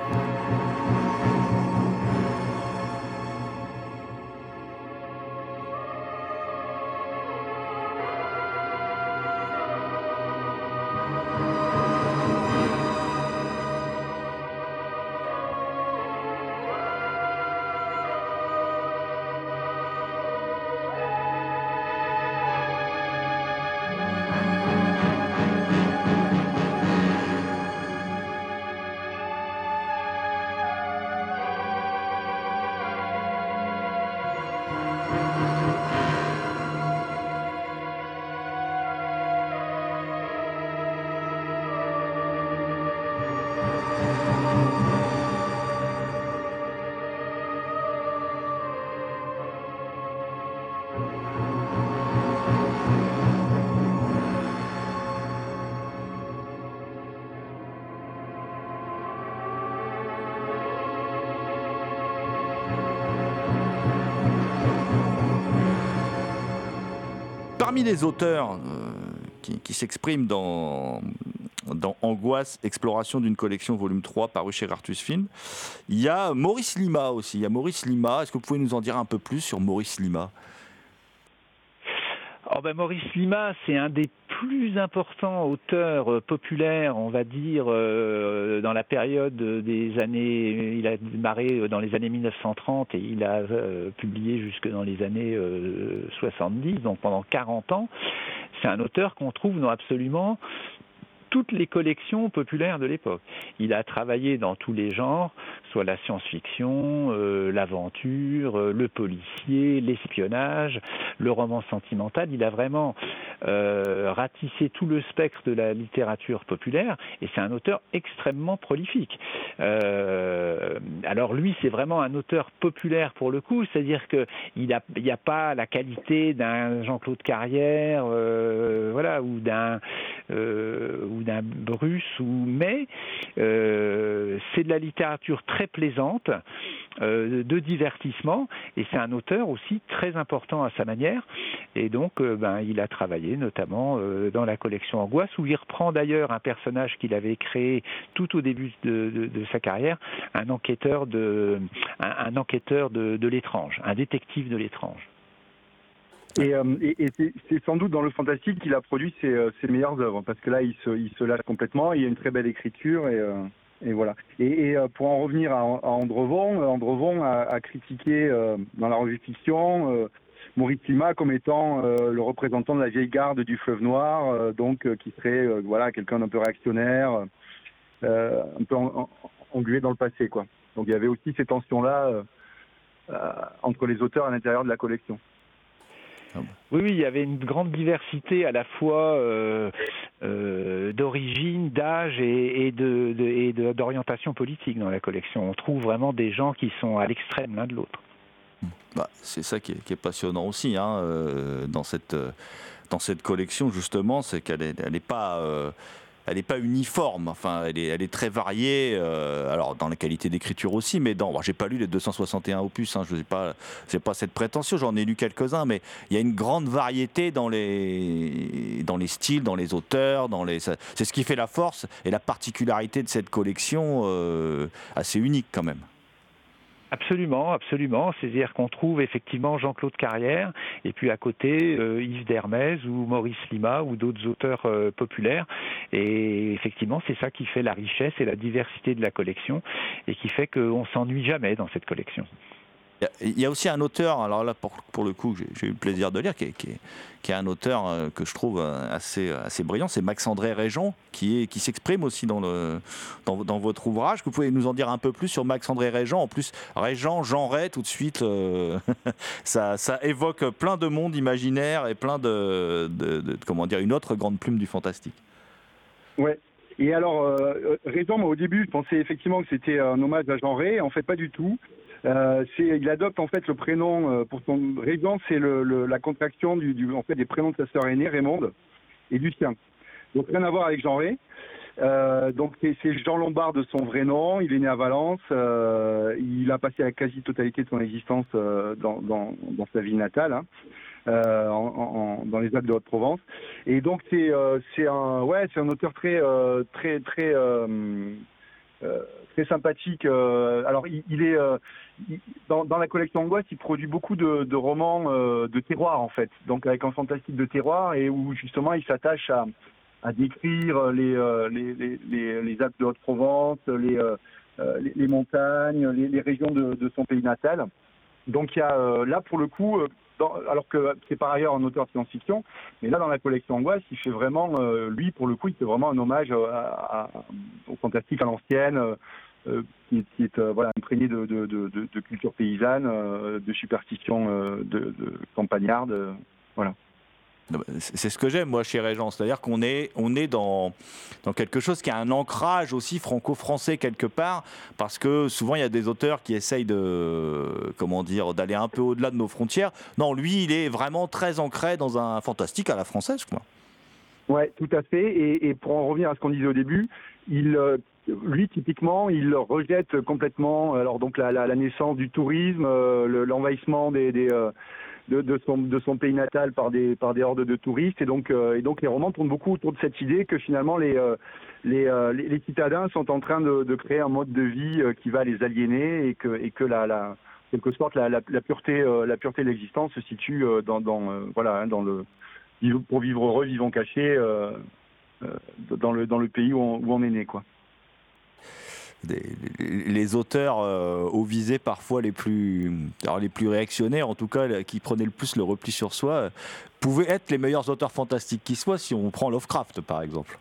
Parmi les auteurs euh, qui, s'expriment dans, Angoisse, exploration d'une collection volume 3 paru chez Artus Film, il y a Maurice Lima aussi. Il y a Maurice Lima. Est-ce que vous pouvez nous en dire un peu plus sur Maurice Lima? Oh ben Maurice Lima, c'est un des plus importants auteurs euh, populaires, on va dire, euh, dans la période des années. Il a démarré dans les années 1930 et il a euh, publié jusque dans les années euh, 70, donc pendant 40 ans. C'est un auteur qu'on trouve dans absolument toutes les collections populaires de l'époque. Il a travaillé dans tous les genres, soit la science-fiction, euh, l'aventure, euh, le policier, l'espionnage, le roman sentimental. Il a vraiment euh, ratissé tout le spectre de la littérature populaire et c'est un auteur extrêmement prolifique. Euh, alors lui, c'est vraiment un auteur populaire pour le coup, c'est-à-dire que il n'y a, pas la qualité d'un Jean-Claude Carrière, euh, voilà, ou d'un ou d'un Bruce, ou mais c'est de la littérature très plaisante, euh, de divertissement, et c'est un auteur aussi très important à sa manière. Et donc, euh, ben, il a travaillé notamment euh, dans la collection Angoisse, où il reprend d'ailleurs un personnage qu'il avait créé tout au début de, sa carrière, un enquêteur de, un, de l'étrange, un détective de l'étrange. Et, euh, et, et c'est sans doute dans le fantastique qu'il a produit ses, euh, ses, meilleures œuvres, parce que là, il se, il se lâche complètement, il y a une très belle écriture, et, euh, et voilà. Et, et, pour en revenir à, à Andrevon, Andrevon a, a critiqué dans la revue Fiction Maurice Lima comme étant le représentant de la vieille garde du fleuve noir, donc qui serait voilà quelqu'un d'un peu réactionnaire, un peu en, en, englué dans le passé, quoi. Donc il y avait aussi ces tensions-là entre les auteurs à l'intérieur de la collection. Oui, oui, il y avait une grande diversité à la fois euh, euh, d'origine, d'âge et, et de, de, et d'orientation politique dans la collection. On trouve vraiment des gens qui sont à l'extrême l'un de l'autre. Bah, c'est ça qui est, qui est, passionnant aussi hein, euh, dans, cette, dans cette collection, justement, c'est qu'elle n'est elle est pas elle n'est pas uniforme. Enfin, elle est, très variée. Euh, alors dans la qualité d'écriture aussi, mais dans. Bon, j'ai pas lu les 261 opus. Hein, je n'ai pas, pas cette prétention. J'en ai lu quelques-uns, mais il y a une grande variété dans les, dans les styles, dans les auteurs, dans les. C'est ce qui fait la force et la particularité de cette collection euh, assez unique quand même. Absolument, absolument. C'est-à-dire qu'on trouve effectivement Jean-Claude Carrière et puis à côté euh, Yves Dermez ou Maurice Lima ou d'autres auteurs euh, populaires. Et effectivement, c'est ça qui fait la richesse et la diversité de la collection et qui fait qu'on s'ennuie jamais dans cette collection. Il y a aussi un auteur, alors là pour, le coup j'ai eu le plaisir de lire, qui est, un auteur euh, que je trouve assez, assez brillant, c'est Max-André Régent, qui, est, qui s'exprime aussi dans, le, dans, dans, votre ouvrage. Vous pouvez nous en dire un peu plus sur Max-André Régent En plus, Régent, Jean Ray, tout de suite, euh, ça, ça évoque plein de mondes imaginaires et plein de, comment dire, une autre grande plume du fantastique. Ouais, et alors, euh, Régent, moi au début, je pensais effectivement que c'était un hommage à Jean Ray. En fait, pas du tout. Euh, il adopte en fait le prénom euh, pour son Régent, c'est le, le, la contraction du, du, en fait des prénoms de sa sœur aînée Raymonde et du sien. Donc rien à voir avec Jean Ray. Euh, donc c'est Jean Lombard de son vrai nom. Il est né à Valence. Euh, il a passé la quasi-totalité de son existence euh, dans, dans, dans, sa ville natale. Hein. euh, en, dans les Alpes de Haute-Provence. Et donc c'est c'est un ouais c'est un auteur très très très très sympathique. alors il, est dans, dans, la collection Angoisse, il produit beaucoup de, de romans de terroir en fait, donc avec un fantastique de terroir et où justement il s'attache à à décrire les, les, les, les, Alpes de Haute-Provence, les, les, montagnes, les, régions de, de, son pays natal. Donc il y a là pour le coup alors que c'est par ailleurs un auteur de science-fiction, mais là dans la collection Angoisse, il fait vraiment, euh, lui pour le coup, il fait vraiment un hommage au fantastique à l'ancienne, euh, euh, qui, est voilà imprégné de, de, culture paysanne, de superstition de, campagnarde, voilà. C'est ce que j'aime, moi, chez Régent. C'est-à-dire qu'on est, on est dans, dans quelque chose qui a un ancrage aussi franco-français quelque part, parce que souvent, il y a des auteurs qui essayent de, comment dire, d'aller un peu au-delà de nos frontières. Non, lui, il est vraiment très ancré dans un fantastique à la française, quoi. Ouais, tout à fait. Et, pour en revenir à ce qu'on disait au début, euh, lui, typiquement, il rejette complètement, alors donc la, naissance du tourisme, euh, l'envahissement des, des euh, de, son, pays natal par des, hordes de touristes. Et donc, euh, et donc les romans tournent beaucoup autour de cette idée que finalement les, euh, euh, citadins sont en train de, créer un mode de vie qui va les aliéner et que, et la, quelque sorte la, pureté, de l'existence se situe dans, voilà, hein, le, pour vivre heureux, vivons cachés dans, le, pays où on, est né. Les auteurs euh, au visé parfois les plus, alors les plus réactionnaires, en tout cas, qui prenaient le plus le repli sur soi, euh, pouvaient être les meilleurs auteurs fantastiques qui soient, si on prend Lovecraft par exemple.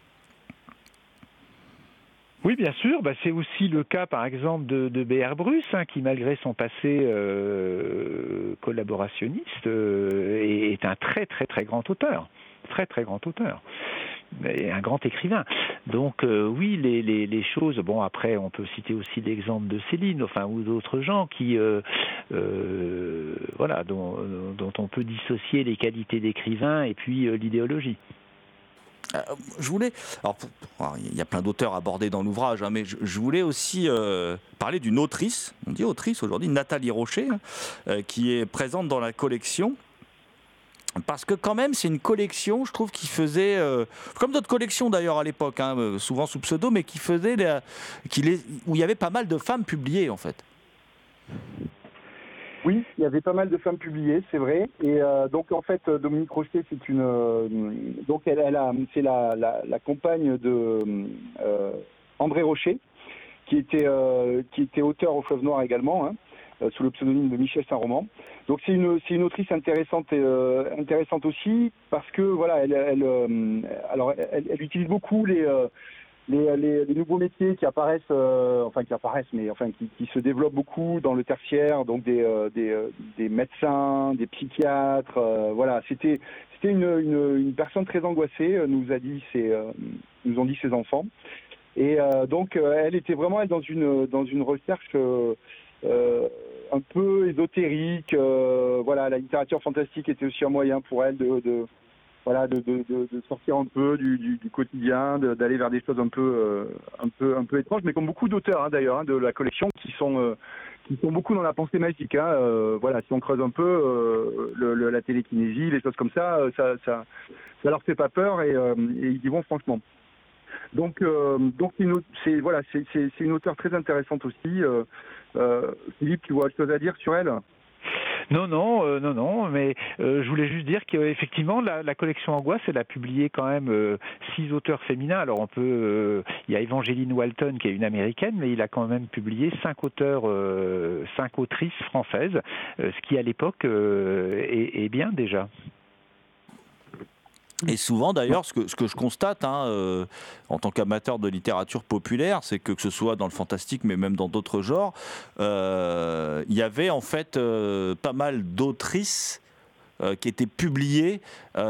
Oui, bien sûr. Bah, c'est aussi le cas, par exemple, de, de B.R. Bruce, hein, qui, malgré son passé euh, collaborationniste, est un très, très, très grand auteur. Très, très grand auteur un grand écrivain. Donc euh, oui, les, choses. Bon, après, on peut citer aussi l'exemple de Céline, enfin ou d'autres gens qui, euh, euh, voilà, dont, on peut dissocier les qualités d'écrivain et puis l'idéologie. je voulais, alors, il y a plein d'auteurs abordés dans l'ouvrage, hein, mais je, voulais aussi parler d'une autrice, on dit autrice aujourd'hui, Nathalie Rocher, qui est présente dans la collection parce que quand même c'est une collection, je trouve, qui faisait, euh, comme d'autres collections d'ailleurs à l'époque, hein, euh, souvent sous pseudo, mais qui faisait, où il y avait pas mal de femmes publiées en fait. Oui, il y avait pas mal de femmes publiées, c'est vrai. Et euh, donc en fait, Dominique Rocher, c'est une, donc elle, a, c'est la, compagne de André Rocher, qui était, qui était auteur au Fleuve Noir également. Hein. Euh, sous le pseudonyme de Michel Saint-Roman. Donc c'est une, c'est une autrice intéressante, euh, intéressante aussi parce que voilà, elle, elle euh, alors elle, utilise beaucoup les les, les, nouveaux métiers qui apparaissent, enfin qui apparaissent, mais enfin qui, qui, se développent beaucoup dans le tertiaire, donc des, des, des, médecins, des psychiatres, voilà. C'était c'était une, une, une, personne très angoissée, nous a dit ses, nous ont dit ses enfants, et donc elle était vraiment elle, dans une dans une recherche un peu ésotérique. Euh, voilà, la littérature fantastique était aussi un moyen pour elle de, voilà, de, sortir un peu du, quotidien, d'aller vers des choses un peu, euh, un peu, un peu étranges, mais comme beaucoup d'auteurs hein, d'ailleurs hein, de la collection qui sont, qui sont beaucoup dans la pensée magique. Hein, voilà, si on creuse un peu la télékinésie, les choses comme ça, ça, ça, ça leur fait pas peur et, et ils y vont franchement. Donc, donc c'est voilà, c'est une auteure très intéressante aussi. Euh, Philippe, tu vois autre chose à dire sur elle? Non, non, euh, non, non, mais euh, je voulais juste dire qu'effectivement, la, collection Angoisse, elle a publié quand même six auteurs féminins. Alors, on peut, il y a Evangeline Walton qui est une américaine, mais il a quand même publié cinq auteurs, cinq autrices françaises, ce qui à l'époque est, bien déjà. Et souvent, d'ailleurs, ce que, je constate hein, euh, en tant qu'amateur de littérature populaire, c'est que que ce soit dans le fantastique, mais même dans d'autres genres, euh, il y avait en fait euh, pas mal d'autrices qui étaient publiées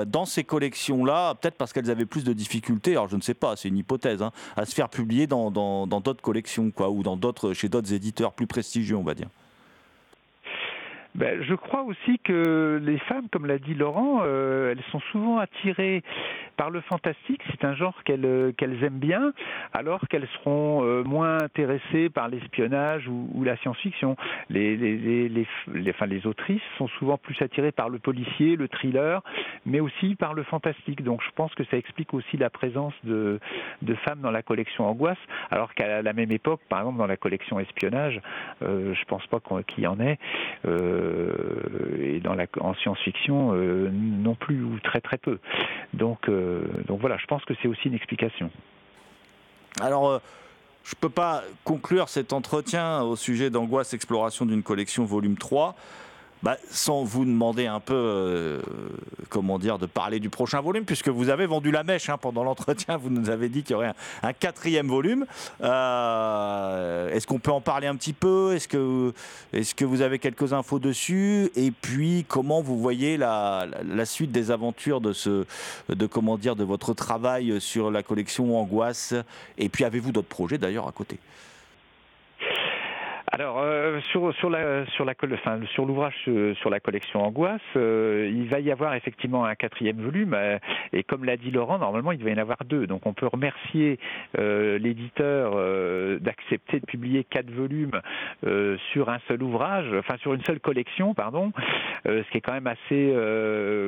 dans ces collections-là, peut-être parce qu'elles avaient plus de difficultés, alors je ne sais pas, c'est une hypothèse, hein, à se faire publier dans d'autres collections, quoi, ou dans chez d'autres éditeurs plus prestigieux, on va dire. Ben, Je crois aussi que les femmes, comme l'a dit Laurent, euh, elles sont souvent attirées par le fantastique. C'est un genre qu'elles euh, aiment bien, alors qu'elles seront euh, moins intéressées par l'espionnage ou, la science-fiction. Les, les, les, les, autrices sont souvent plus attirées par le policier, le thriller, mais aussi par le fantastique. Donc je pense que ça explique aussi la présence de, femmes dans la collection Angoisse, alors qu'à la même époque, par exemple dans la collection Espionnage, euh, je pense pas qu'il y en ait. Euh, et en science-fiction non plus ou très très peu. Donc, donc voilà, je pense que c'est aussi une explication. Alors, je ne peux pas conclure cet entretien au sujet d'Angoisse Exploration d'une collection volume 3 bah, sans vous demander un peu, euh, comment dire, de parler du prochain volume, puisque vous avez vendu la mèche hein, pendant l'entretien, vous nous avez dit qu'il y aurait un, quatrième volume. Euh, est-ce qu'on peut en parler un petit peu? Est-ce que, est que vous avez quelques infos dessus? Et puis, comment vous voyez la, la, suite des aventures de, ce, de, comment dire, de votre travail sur la collection Angoisse? Et puis, avez-vous d'autres projets d'ailleurs à côté? Alors euh, sur sur la sur la enfin, sur l'ouvrage sur la collection Angoisse, euh, il va y avoir effectivement un quatrième volume euh, et comme l'a dit Laurent, normalement il va y en avoir deux. Donc on peut remercier euh, l'éditeur euh, d'accepter de publier quatre volumes sur un seul ouvrage, enfin sur une seule collection, pardon, ce qui est quand même assez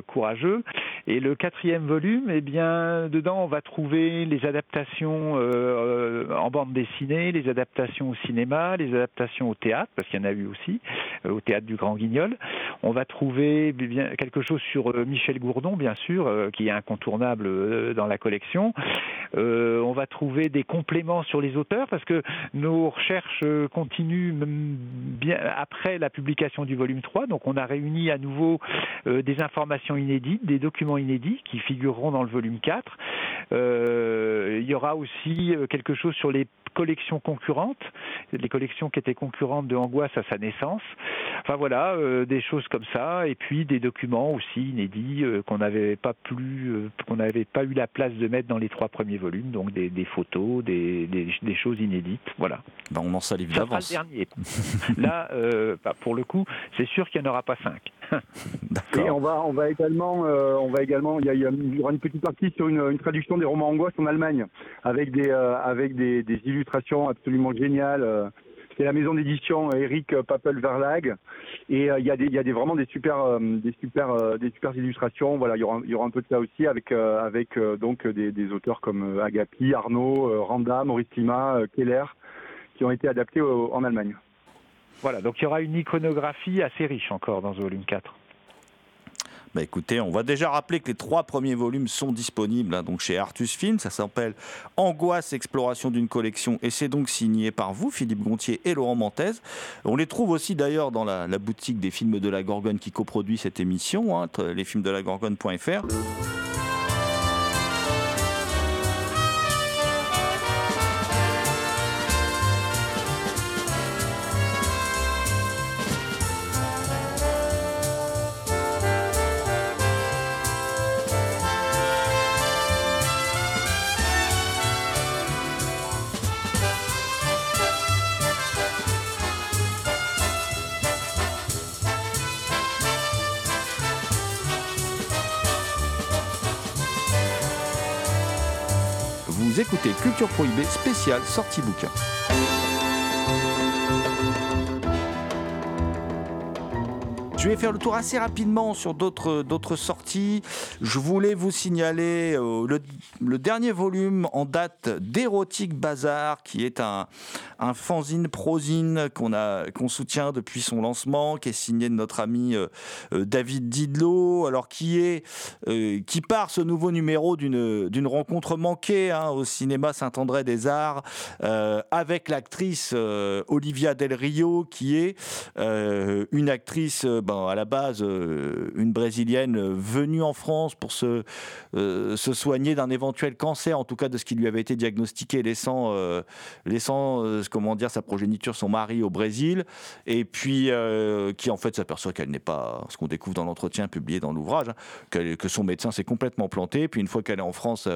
courageux. Et le quatrième volume, eh bien dedans on va trouver les adaptations en bande dessinée, les adaptations au cinéma, les adaptations au théâtre, parce qu'il y en a eu aussi, euh, au théâtre du Grand Guignol. On va trouver quelque chose sur euh, Michel Gourdon, bien sûr, euh, qui est incontournable dans la collection. on va trouver des compléments sur les auteurs, parce que nos recherches continuent bien après la publication du volume 3. Donc on a réuni à nouveau des informations inédites, des documents inédits qui figureront dans le volume 4. il y aura aussi quelque chose sur les collections concurrentes, les collections qui étaient concurrentes de Angoisse à sa naissance. Enfin voilà, euh, des choses comme ça, et puis des documents aussi inédits euh, qu'on n'avait pas plus, euh, qu'on n'avait pas eu la place de mettre dans les trois premiers volumes, donc des, des photos, des, des, des, choses inédites. Voilà. Ben on en salive d'avance. le dernier. Là, bah, pour le coup, c'est sûr qu'il n'y en aura pas cinq. Et on va, on va également, on va également, il y, aura une petite partie sur une, une, traduction des romans angoisse en Allemagne, avec des, avec des, des illustrations absolument géniales c'est la maison d'édition Eric Papel Verlag et euh, il y a vraiment des super euh, des super euh, des super illustrations voilà il y aura un peu de ça aussi avec avec donc des auteurs comme Agapi, Arnaud, Randa, Maurice Lima, Keller qui ont été adaptés en Allemagne. Voilà, donc il y aura une iconographie assez riche encore dans ce volume 4. Bah écoutez, on va déjà rappeler que les trois premiers volumes sont disponibles hein, donc chez Artus Film. Ça s'appelle Angoisse, exploration d'une collection et c'est donc signé par vous, Philippe Gontier et Laurent Montez. On les trouve aussi d'ailleurs dans la, la, boutique des films de la Gorgone qui coproduit cette émission, hein, lesfilmsdelagorgone.fr. écoutez Culture Prohibée spéciale sortie bouquin. Je vais faire le tour assez rapidement sur d'autres sorties. Je voulais vous signaler euh, le, dernier volume en date d'Erotic Bazar, qui est un, un fanzine prosine qu'on qu'on soutient depuis son lancement, qui est signé de notre ami euh, euh David Didlot, alors qui est qui part ce nouveau numéro d'une rencontre manquée hein, au cinéma Saint-André des Arts avec l'actrice Olivia Del Rio, qui est une actrice ben, à la base une brésilienne venue en France pour se, se soigner d'un éventuel cancer, en tout cas de ce qui lui avait été diagnostiqué, laissant, laissant comment dire, sa progéniture, son mari au Brésil, et puis qui en fait s'aperçoit qu'elle n'est pas ce qu'on découvre dans l'entretien publié dans l'ouvrage, hein, que son médecin s'est complètement planté. Puis une fois qu'elle est en France,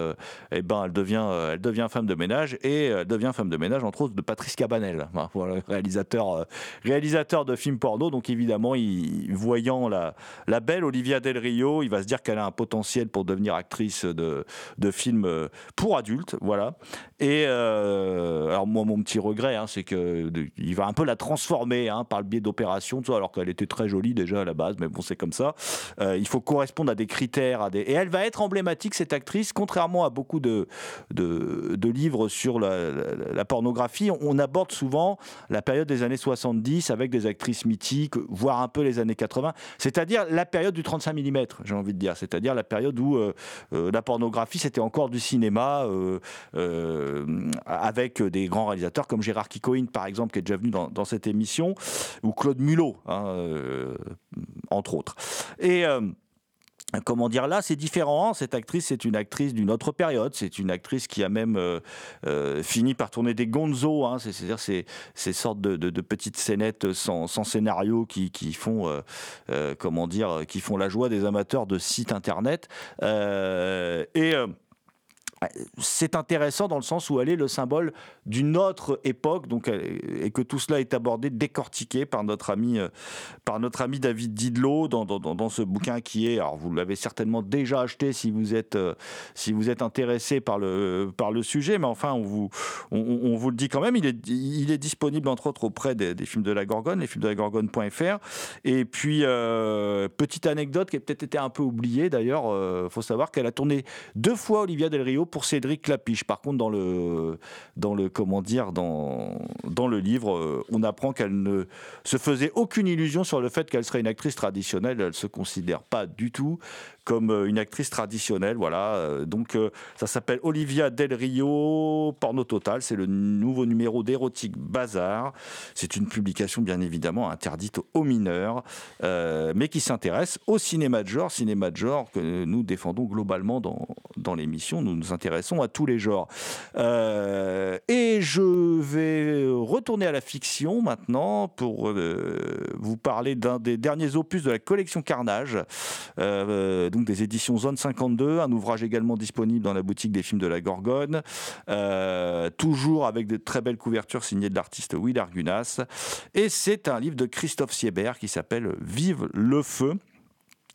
eh ben, elle, devient, elle devient femme de ménage et elle devient femme de ménage, entre autres, de Patrice Cabanel, hein, réalisateur, réalisateur de films porno. Donc évidemment, il, voyant la, belle Olivia Del Rio, il va se dire qu'elle a un potentiel pour devenir actrice de, de films pour adultes. Voilà. Et euh, alors moi, mon petit regret, hein, c'est qu'il va un peu la transformer hein, par le biais d'opérations, alors qu'elle était très jolie déjà à la base, mais bon, c'est comme ça. Euh, il faut correspondre à des critères, et elle va être emblématique cette actrice, contrairement à beaucoup de de, de livres sur la, la, pornographie. On aborde souvent la période des années 70 avec des actrices mythiques, voire un peu les années 80, c'est-à-dire la période du 35 mm, j'ai envie de dire, c'est-à-dire la période où euh, la pornographie c'était encore du cinéma. Euh, avec des grands réalisateurs comme Gérard Kikoïn, par exemple, qui est déjà venu dans, cette émission, ou Claude Mulot, hein, euh, entre autres. Et euh, comment dire là, c'est différent. Cette actrice, c'est une actrice d'une autre période. C'est une actrice qui a même fini par tourner des gonzo, hein. c'est-à-dire ces, ces sortes de, petites scénettes sans, scénario qui, font, comment dire, qui font la joie des amateurs de sites internet. et c'est intéressant dans le sens où elle est le symbole d'une autre époque, donc, et que tout cela est abordé, décortiqué par notre ami, euh, par notre ami David Didlot dans, ce bouquin qui est, alors vous l'avez certainement déjà acheté si vous êtes, euh, si vous êtes intéressé par le, par le sujet, mais enfin on vous, on, vous le dit quand même, il est, il est disponible entre autres auprès des, films de la Gorgone, les films de la Gorgone.fr. Et puis euh, petite anecdote qui a peut-être été un peu oubliée d'ailleurs, il faut savoir qu'elle a tourné deux fois Olivia Del Rio pour Cédric Clapiche. Par contre, dans le, dans le comment dire, dans, dans le livre, euh, on apprend qu'elle ne se faisait aucune illusion sur le fait qu'elle serait une actrice traditionnelle. Elle se considère pas du tout comme euh, une actrice traditionnelle. Voilà. Euh, donc, ça s'appelle Olivia Del Rio, Porno Total. C'est le nouveau numéro d'Érotique Bazar. C'est une publication, bien évidemment, interdite aux mineurs, mais qui s'intéresse au cinéma de genre, cinéma de genre que nous défendons globalement dans, dans l'émission. Nous nous intéressons à tous les genres. Euh, et je vais retourner à la fiction maintenant pour euh, vous parler d'un des derniers opus de la collection Carnage, euh, donc des éditions Zone 52, un ouvrage également disponible dans la boutique des films de la Gorgone, toujours avec de très belles couvertures signées de l'artiste Will Argunas. Et c'est un livre de Christophe Siebert qui s'appelle Vive le feu.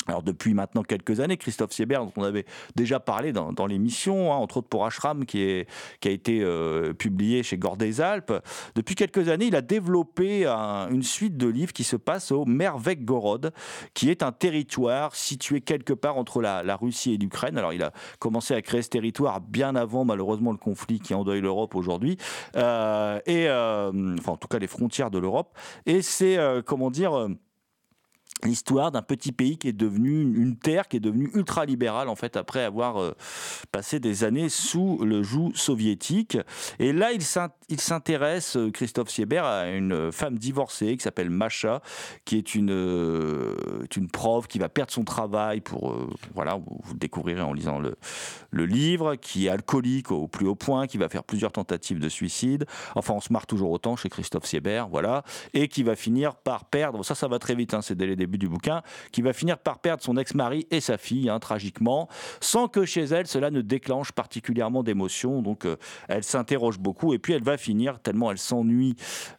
Alors depuis maintenant quelques années, Christophe Siebert, dont on avait déjà parlé dans, l'émission, hein, entre autres pour Ashram, qui, a été euh, publié chez Gore des Alpes, depuis quelques années, il a développé une suite de livres qui se passent au Mervek-Gorod, qui est un territoire situé quelque part entre la, Russie et l'Ukraine. Alors il a commencé à créer ce territoire bien avant malheureusement le conflit qui endeuille l'Europe aujourd'hui, euh, et euh, enfin en tout cas les frontières de l'Europe. Et c'est comment dire l'histoire d'un petit pays qui est devenu une terre qui est devenue ultra libérale en fait après avoir euh, passé des années sous le joug soviétique. Et là il s'intéresse euh, Christophe Siebert à une femme divorcée qui s'appelle Masha qui est une euh, une prof qui va perdre son travail pour voilà vous le découvrirez en lisant le, le livre qui est alcoolique au plus haut point qui va faire plusieurs tentatives de suicide. Enfin on se marre toujours autant chez Christophe Siebert voilà. Et qui va finir par perdre ça ça va très vite hein, c'est dès les du bouquin, qui va finir par perdre son ex-mari et sa fille, hein, tragiquement, sans que chez elle cela ne déclenche particulièrement d'émotion. Donc euh, elle s'interroge beaucoup et puis elle va finir, tellement elle s'ennuie,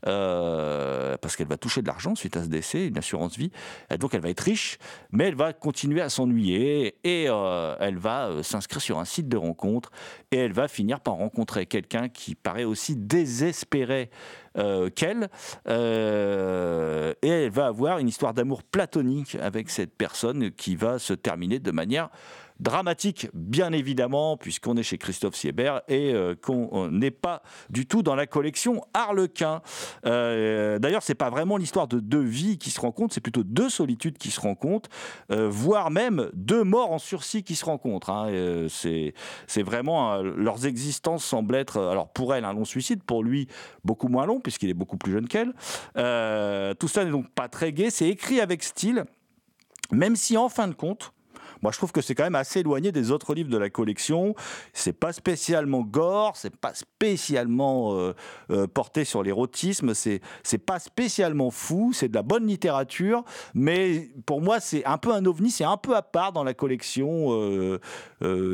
euh, parce qu'elle va toucher de l'argent suite à ce décès, une assurance vie. Donc elle va être riche, mais elle va continuer à s'ennuyer et euh, elle va s'inscrire sur un site de rencontre et elle va finir par rencontrer quelqu'un qui paraît aussi désespéré qu'elle. Euh, et elle va avoir une histoire d'amour platonique avec cette personne qui va se terminer de manière dramatique, bien évidemment, puisqu'on est chez Christophe Siebert et euh, qu'on n'est pas du tout dans la collection Harlequin. Euh, D'ailleurs, c'est pas vraiment l'histoire de deux vies qui se rencontrent, c'est plutôt deux solitudes qui se rencontrent, euh, voire même deux morts en sursis qui se rencontrent. Hein. Euh, c'est vraiment leurs existences semblent être, alors pour elle un long suicide, pour lui beaucoup moins long puisqu'il est beaucoup plus jeune qu'elle. tout ça n'est donc pas très gai. C'est écrit avec style. Même si en fin de compte, moi, je trouve que c'est quand même assez éloigné des autres livres de la collection. C'est pas spécialement gore, c'est pas spécialement euh, euh, porté sur l'érotisme, c'est c'est pas spécialement fou, c'est de la bonne littérature, mais pour moi, c'est un peu un ovni, c'est un peu à part dans la collection. Euh,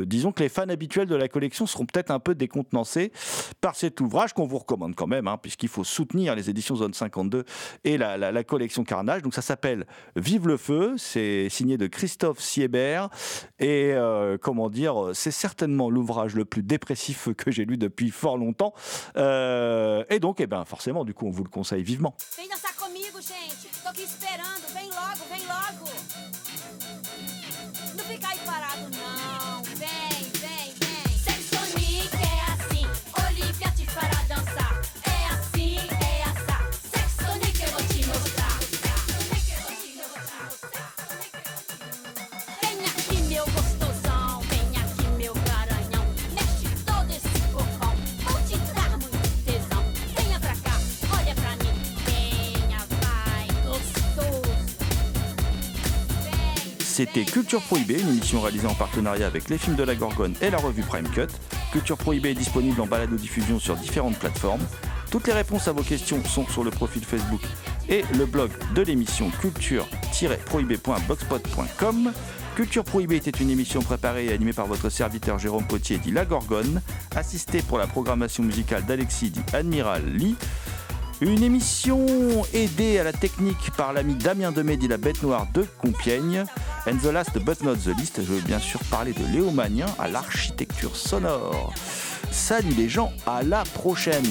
disons que les fans habituels de la collection seront peut-être un peu décontenancés par cet ouvrage qu'on vous recommande quand même, hein, puisqu'il faut soutenir les éditions Zone 52 et la, la collection Carnage. Donc ça s'appelle Vive le feu, c'est signé de Christophe Siebert et euh, comment dire, c'est certainement l'ouvrage le plus dépressif que j'ai lu depuis fort longtemps. Euh, et donc, eh ben, forcément, du coup, on vous le conseille vivement. C'était Culture Prohibée, une émission réalisée en partenariat avec les films de la Gorgone et la revue Prime Cut. Culture Prohibée est disponible en balado-diffusion sur différentes plateformes. Toutes les réponses à vos questions sont sur le profil Facebook et le blog de l'émission culture-prohibée.blogspot.com. Culture Prohibée était une émission préparée et animée par votre serviteur Jérôme Potier dit La Gorgone, assisté pour la programmation musicale d'Alexis dit Admiral Lee. Une émission aidée à la technique par l'ami Damien Demé dit La Bête Noire de Compiègne. And the last but not the least, je veux bien sûr parler de Léo Magnien à l'architecture sonore. Salut les gens, à la prochaine